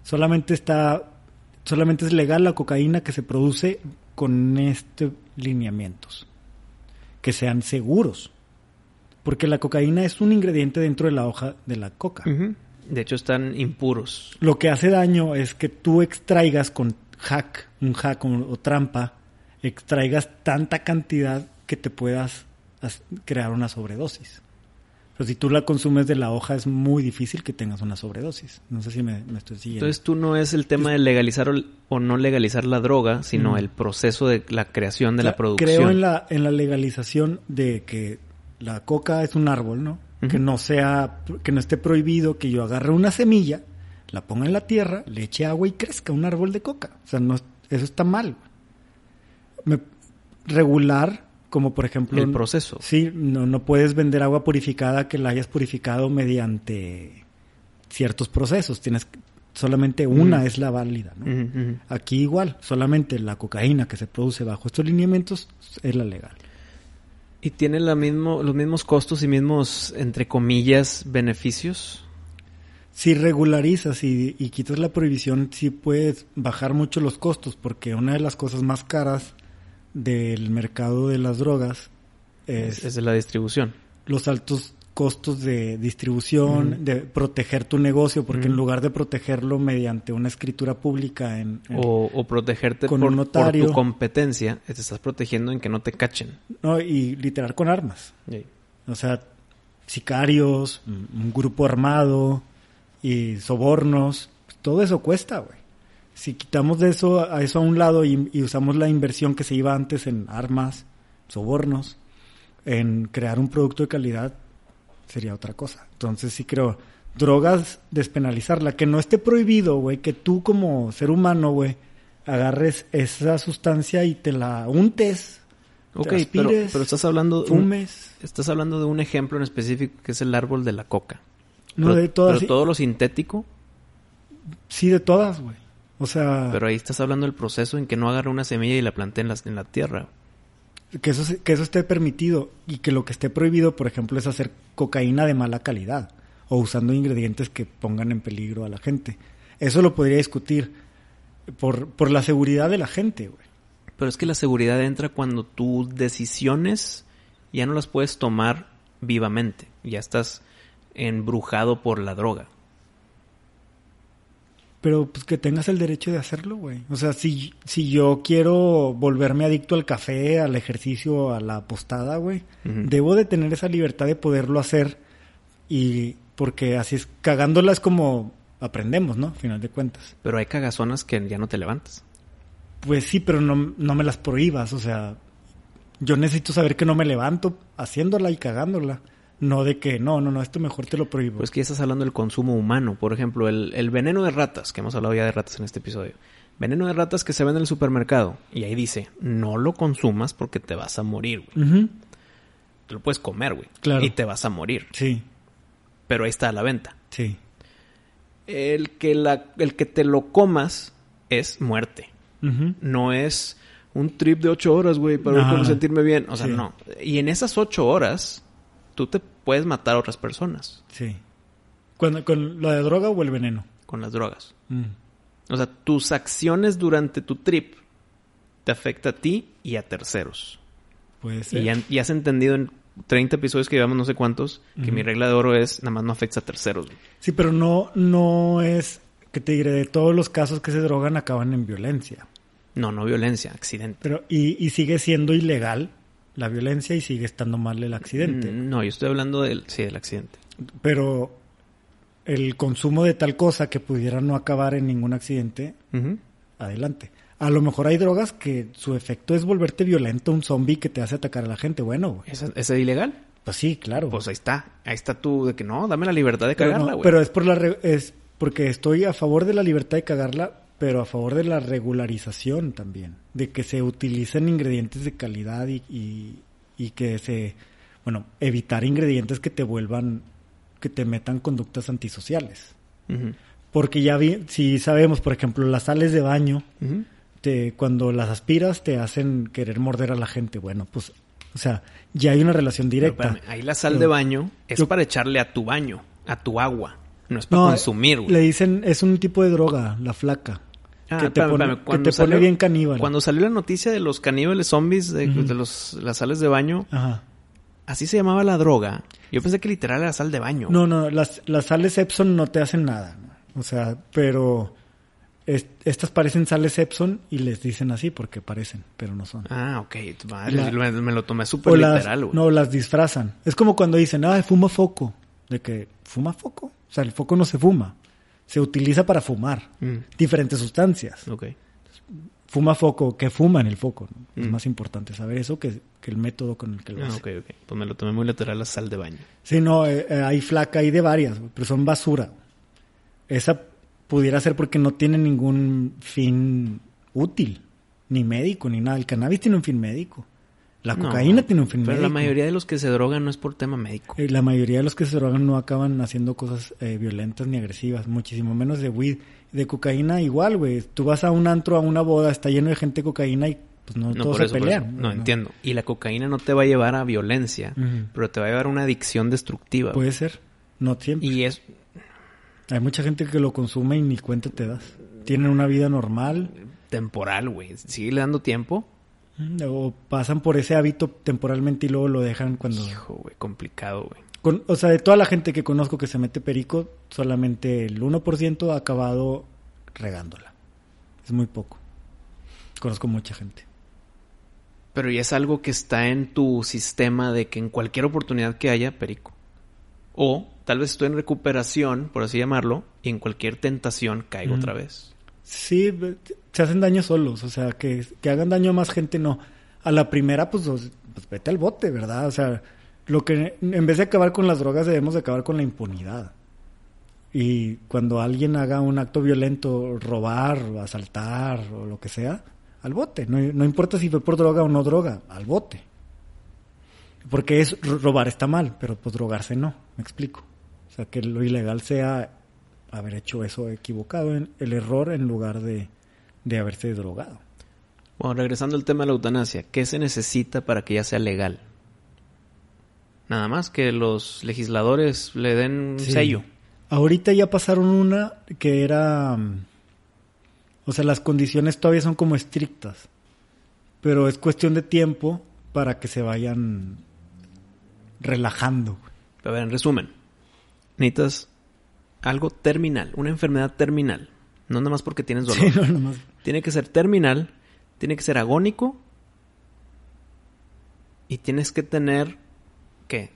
Solamente está solamente es legal la cocaína que se produce con estos lineamientos que sean seguros. Porque la cocaína es un ingrediente dentro de la hoja de la coca. De hecho, están impuros. Lo que hace daño es que tú extraigas con hack, un hack o, o trampa, extraigas tanta cantidad que te puedas as- crear una sobredosis. Pero si tú la consumes de la hoja es muy difícil que tengas una sobredosis. No sé si me, me estoy siguiendo. Entonces tú no es el tema de legalizar o, o no legalizar la droga, sino Mm. el proceso de la creación de O sea, la producción. Creo en la, en la legalización de que la coca es un árbol, ¿no? Que no sea, que no esté prohibido que yo agarre una semilla, la ponga en la tierra, le eche agua y crezca un árbol de coca. O sea, no, eso está mal. Me- regular, como por ejemplo... El proceso. Sí, no, no puedes vender agua purificada que la hayas purificado mediante ciertos procesos. Tienes solamente una es la válida, ¿no? Aquí igual, solamente la cocaína que se produce bajo estos lineamientos es la legal. ¿Y tiene la mismo, los mismos costos y mismos, entre comillas, beneficios? Si regularizas y, y quitas la prohibición, sí puedes bajar mucho los costos, porque una de las cosas más caras del mercado de las drogas es, Es de la distribución. los altos costos de distribución, de proteger tu negocio, porque en lugar de protegerlo mediante una escritura pública en, en- O, o protegerte Con por, un por notario. tu competencia, te estás protegiendo en que no te cachen. no, y literal con armas. O sea, sicarios, un grupo armado y sobornos, todo eso cuesta, güey. Si quitamos de eso a eso a un lado y, y usamos la inversión que se iba antes en armas, sobornos, en crear un producto de calidad, sería otra cosa. Entonces sí creo, drogas, despenalizarla, que no esté prohibido, güey, que tú como ser humano, güey, agarres esa sustancia y te la untes, Ok, te pero, aspires, pero estás hablando un- fumes. estás hablando de un ejemplo en específico que es el árbol de la coca. No, pero, de todas, pero todo lo sintético, Sí, de todas, güey. O sea, pero ahí estás hablando del proceso en que no agarre una semilla y la plantee en la, en la tierra. que, eso, que eso esté permitido y que lo que esté prohibido, por ejemplo, es hacer cocaína de mala calidad o usando ingredientes que pongan en peligro a la gente. Eso lo podría discutir por, por la seguridad de la gente, güey. Pero es que la seguridad entra cuando tus decisiones ya no las puedes tomar vivamente. Ya estás embrujado por la droga. Pero pues que tengas el derecho de hacerlo, güey. O sea, si, si yo quiero volverme adicto al café, al ejercicio, a la apostada, güey, debo de tener esa libertad de poderlo hacer. Y porque así es, cagándola es como aprendemos, ¿no? Final de cuentas. Pero hay cagazonas que ya no te levantas. Pues sí, pero no, no me las prohíbas. O sea, yo necesito saber que no me levanto haciéndola y cagándola. No de que, no, no, no, esto mejor te lo prohíbo. Pues que ya estás hablando del consumo humano. Por ejemplo, el, el veneno de ratas, que hemos hablado ya de ratas en este episodio. Veneno de ratas que se vende en el supermercado. Y ahí dice, no lo consumas porque te vas a morir, güey. Te lo puedes comer, güey. Claro. Y te vas a morir. Sí, Pero ahí está a la venta. sí. El que, la, el que te lo comas es muerte. No es un trip de ocho horas, güey, para sentirme bien. O sea, Sí. no. Y en esas ocho horas, tú te puedes matar a otras personas Sí. ¿Con, ¿Con la de droga o el veneno? con las drogas. Mm. O sea, tus acciones durante tu trip te afecta a ti y a terceros. Puede ser. Y has entendido en 30 episodios que llevamos no sé cuántos que mi regla de oro es nada más no afecta a terceros. güey. Sí, pero no, no es que te diré, de todos los casos que se drogan acaban en violencia. No, no violencia, accidente. Pero, y, y sigue siendo ilegal la violencia y sigue estando mal el accidente. Mm, No, yo estoy hablando del, sí, del accidente. Pero el consumo de tal cosa que pudiera no acabar en ningún accidente, adelante. A lo mejor hay drogas que su efecto es volverte violento, un zombie que te hace atacar a la gente. Bueno, güey. ¿Es, es ilegal? Pues sí, claro. Pues ahí está. Ahí está tú de que no, dame la libertad de pero, cagarla, no, güey. pero es por la re- es porque estoy a favor de la libertad de cagarla, pero a favor de la regularización también, de que se utilicen ingredientes de calidad y, y, y que se, bueno, evitar ingredientes que te vuelvan, que te metan conductas antisociales. Porque ya vi, si sabemos, por ejemplo, las sales de baño, te, cuando las aspiras te hacen querer morder a la gente. Bueno, pues, o sea, ya hay una relación directa. espérame, ahí la sal Pero- de baño es yo- para echarle a tu baño, a tu agua. No es para No, consumir, güey. Le dicen, es un tipo de droga, la flaca. Ah, que te espérame, pone, espérame, que bien caníbal. Cuando salió la noticia de los caníbales zombies, de, los, las sales de baño, Ajá. así se llamaba la droga. Yo pensé que literal era sal de baño. No, no, las, las sales Epson no te hacen nada. O sea, pero es- estas parecen sales Epson y les dicen así porque parecen, pero no son. Ah, ok. madre, La- me, me lo tomé súper literal, güey. no, las disfrazan. Es como cuando dicen, ah, fuma foco. De que, ¿fuma foco? O sea, el foco no se fuma. Se utiliza para fumar. Mm, Diferentes sustancias. ok. Fuma foco, que fuma en el foco. ¿no? Es Mm. más importante saber eso que, que el método con el que lo Ah, hace. ok, ok. Pues me lo tomé muy literal la sal de baño. Sí, no, eh, eh, hay flaca, hay de varias, pero son basura. Esa pudiera ser porque no tiene ningún fin útil, ni médico, ni nada. El cannabis tiene un fin médico. La No, cocaína tiene un fin Pero médico. la mayoría de los que se drogan no es por tema médico. Eh, la mayoría de los que se drogan no acaban haciendo cosas eh, violentas ni agresivas, muchísimo menos de weed. De cocaína igual, güey. Tú vas a un antro, a una boda, está lleno de gente de cocaína y pues no, No, todos se pelean. eso. No, entiendo. Y la cocaína no te va a llevar a violencia, pero te va a llevar a una adicción destructiva. Puede ser, no siempre. Y es Hay mucha gente que lo consume y ni cuenta te das. Tienen una vida normal temporal, güey. Sigue dando tiempo. O pasan por ese hábito temporalmente y luego lo dejan cuando... Hijo, güey, complicado, güey. Con- o sea, de toda la gente que conozco que se mete perico, solamente el 1% ha acabado regándola. Es muy poco. Conozco mucha gente. Pero ya es algo que está en tu sistema de que en cualquier oportunidad que haya, perico. O tal vez estoy en recuperación, por así llamarlo, y en cualquier tentación caigo otra vez. Sí, se hacen daño solos, o sea, que, que hagan daño a más gente no. A la primera, pues, pues vete al bote, ¿verdad? O sea, lo que en vez de acabar con las drogas debemos de acabar con la impunidad. Y cuando alguien haga un acto violento, robar, asaltar o lo que sea, al bote. No, no importa si fue por droga o no droga, al bote. Porque es ro- robar está mal, pero pues drogarse no, me explico. O sea, que lo ilegal sea haber hecho eso equivocado, el error en lugar de, de haberse drogado. Bueno, regresando al tema de la eutanasia, ¿qué se necesita para que ya sea legal? Nada más que los legisladores le den un Sí. sello. Ahorita ya pasaron una que era... O sea, las condiciones todavía son como estrictas. Pero es cuestión de tiempo para que se vayan relajando. A ver, en resumen, necesitas algo terminal, una enfermedad terminal, No nada más porque tienes dolor. Sí, no, nomás. Tiene que ser terminal, tiene que ser agónico y tienes que tener que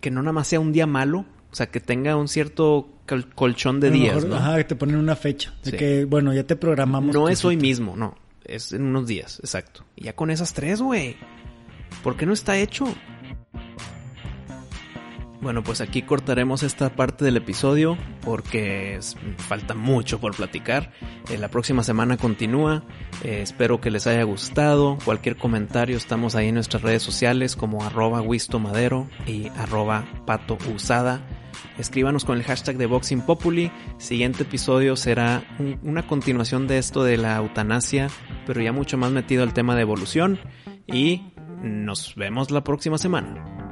que no nada más sea un día malo, o sea, que tenga un cierto col- colchón de días, mejor, ¿no? Ajá, que te ponen una fecha. De Sí. que, bueno, ya te programamos. No es hoy mismo, no. Es en unos días, exacto. Y ya con esas tres, güey. ¿Por qué no está hecho? Bueno, pues aquí cortaremos esta parte del episodio porque falta mucho por platicar. Eh, la próxima semana continúa. Eh, espero que les haya gustado. Cualquier comentario estamos ahí en nuestras redes sociales como arroba y arroba Pato Usada. Escríbanos con el hashtag de Boxing Populi. Siguiente episodio será un- una continuación de esto de la eutanasia, pero ya mucho más metido al tema de evolución. Y nos vemos la próxima semana.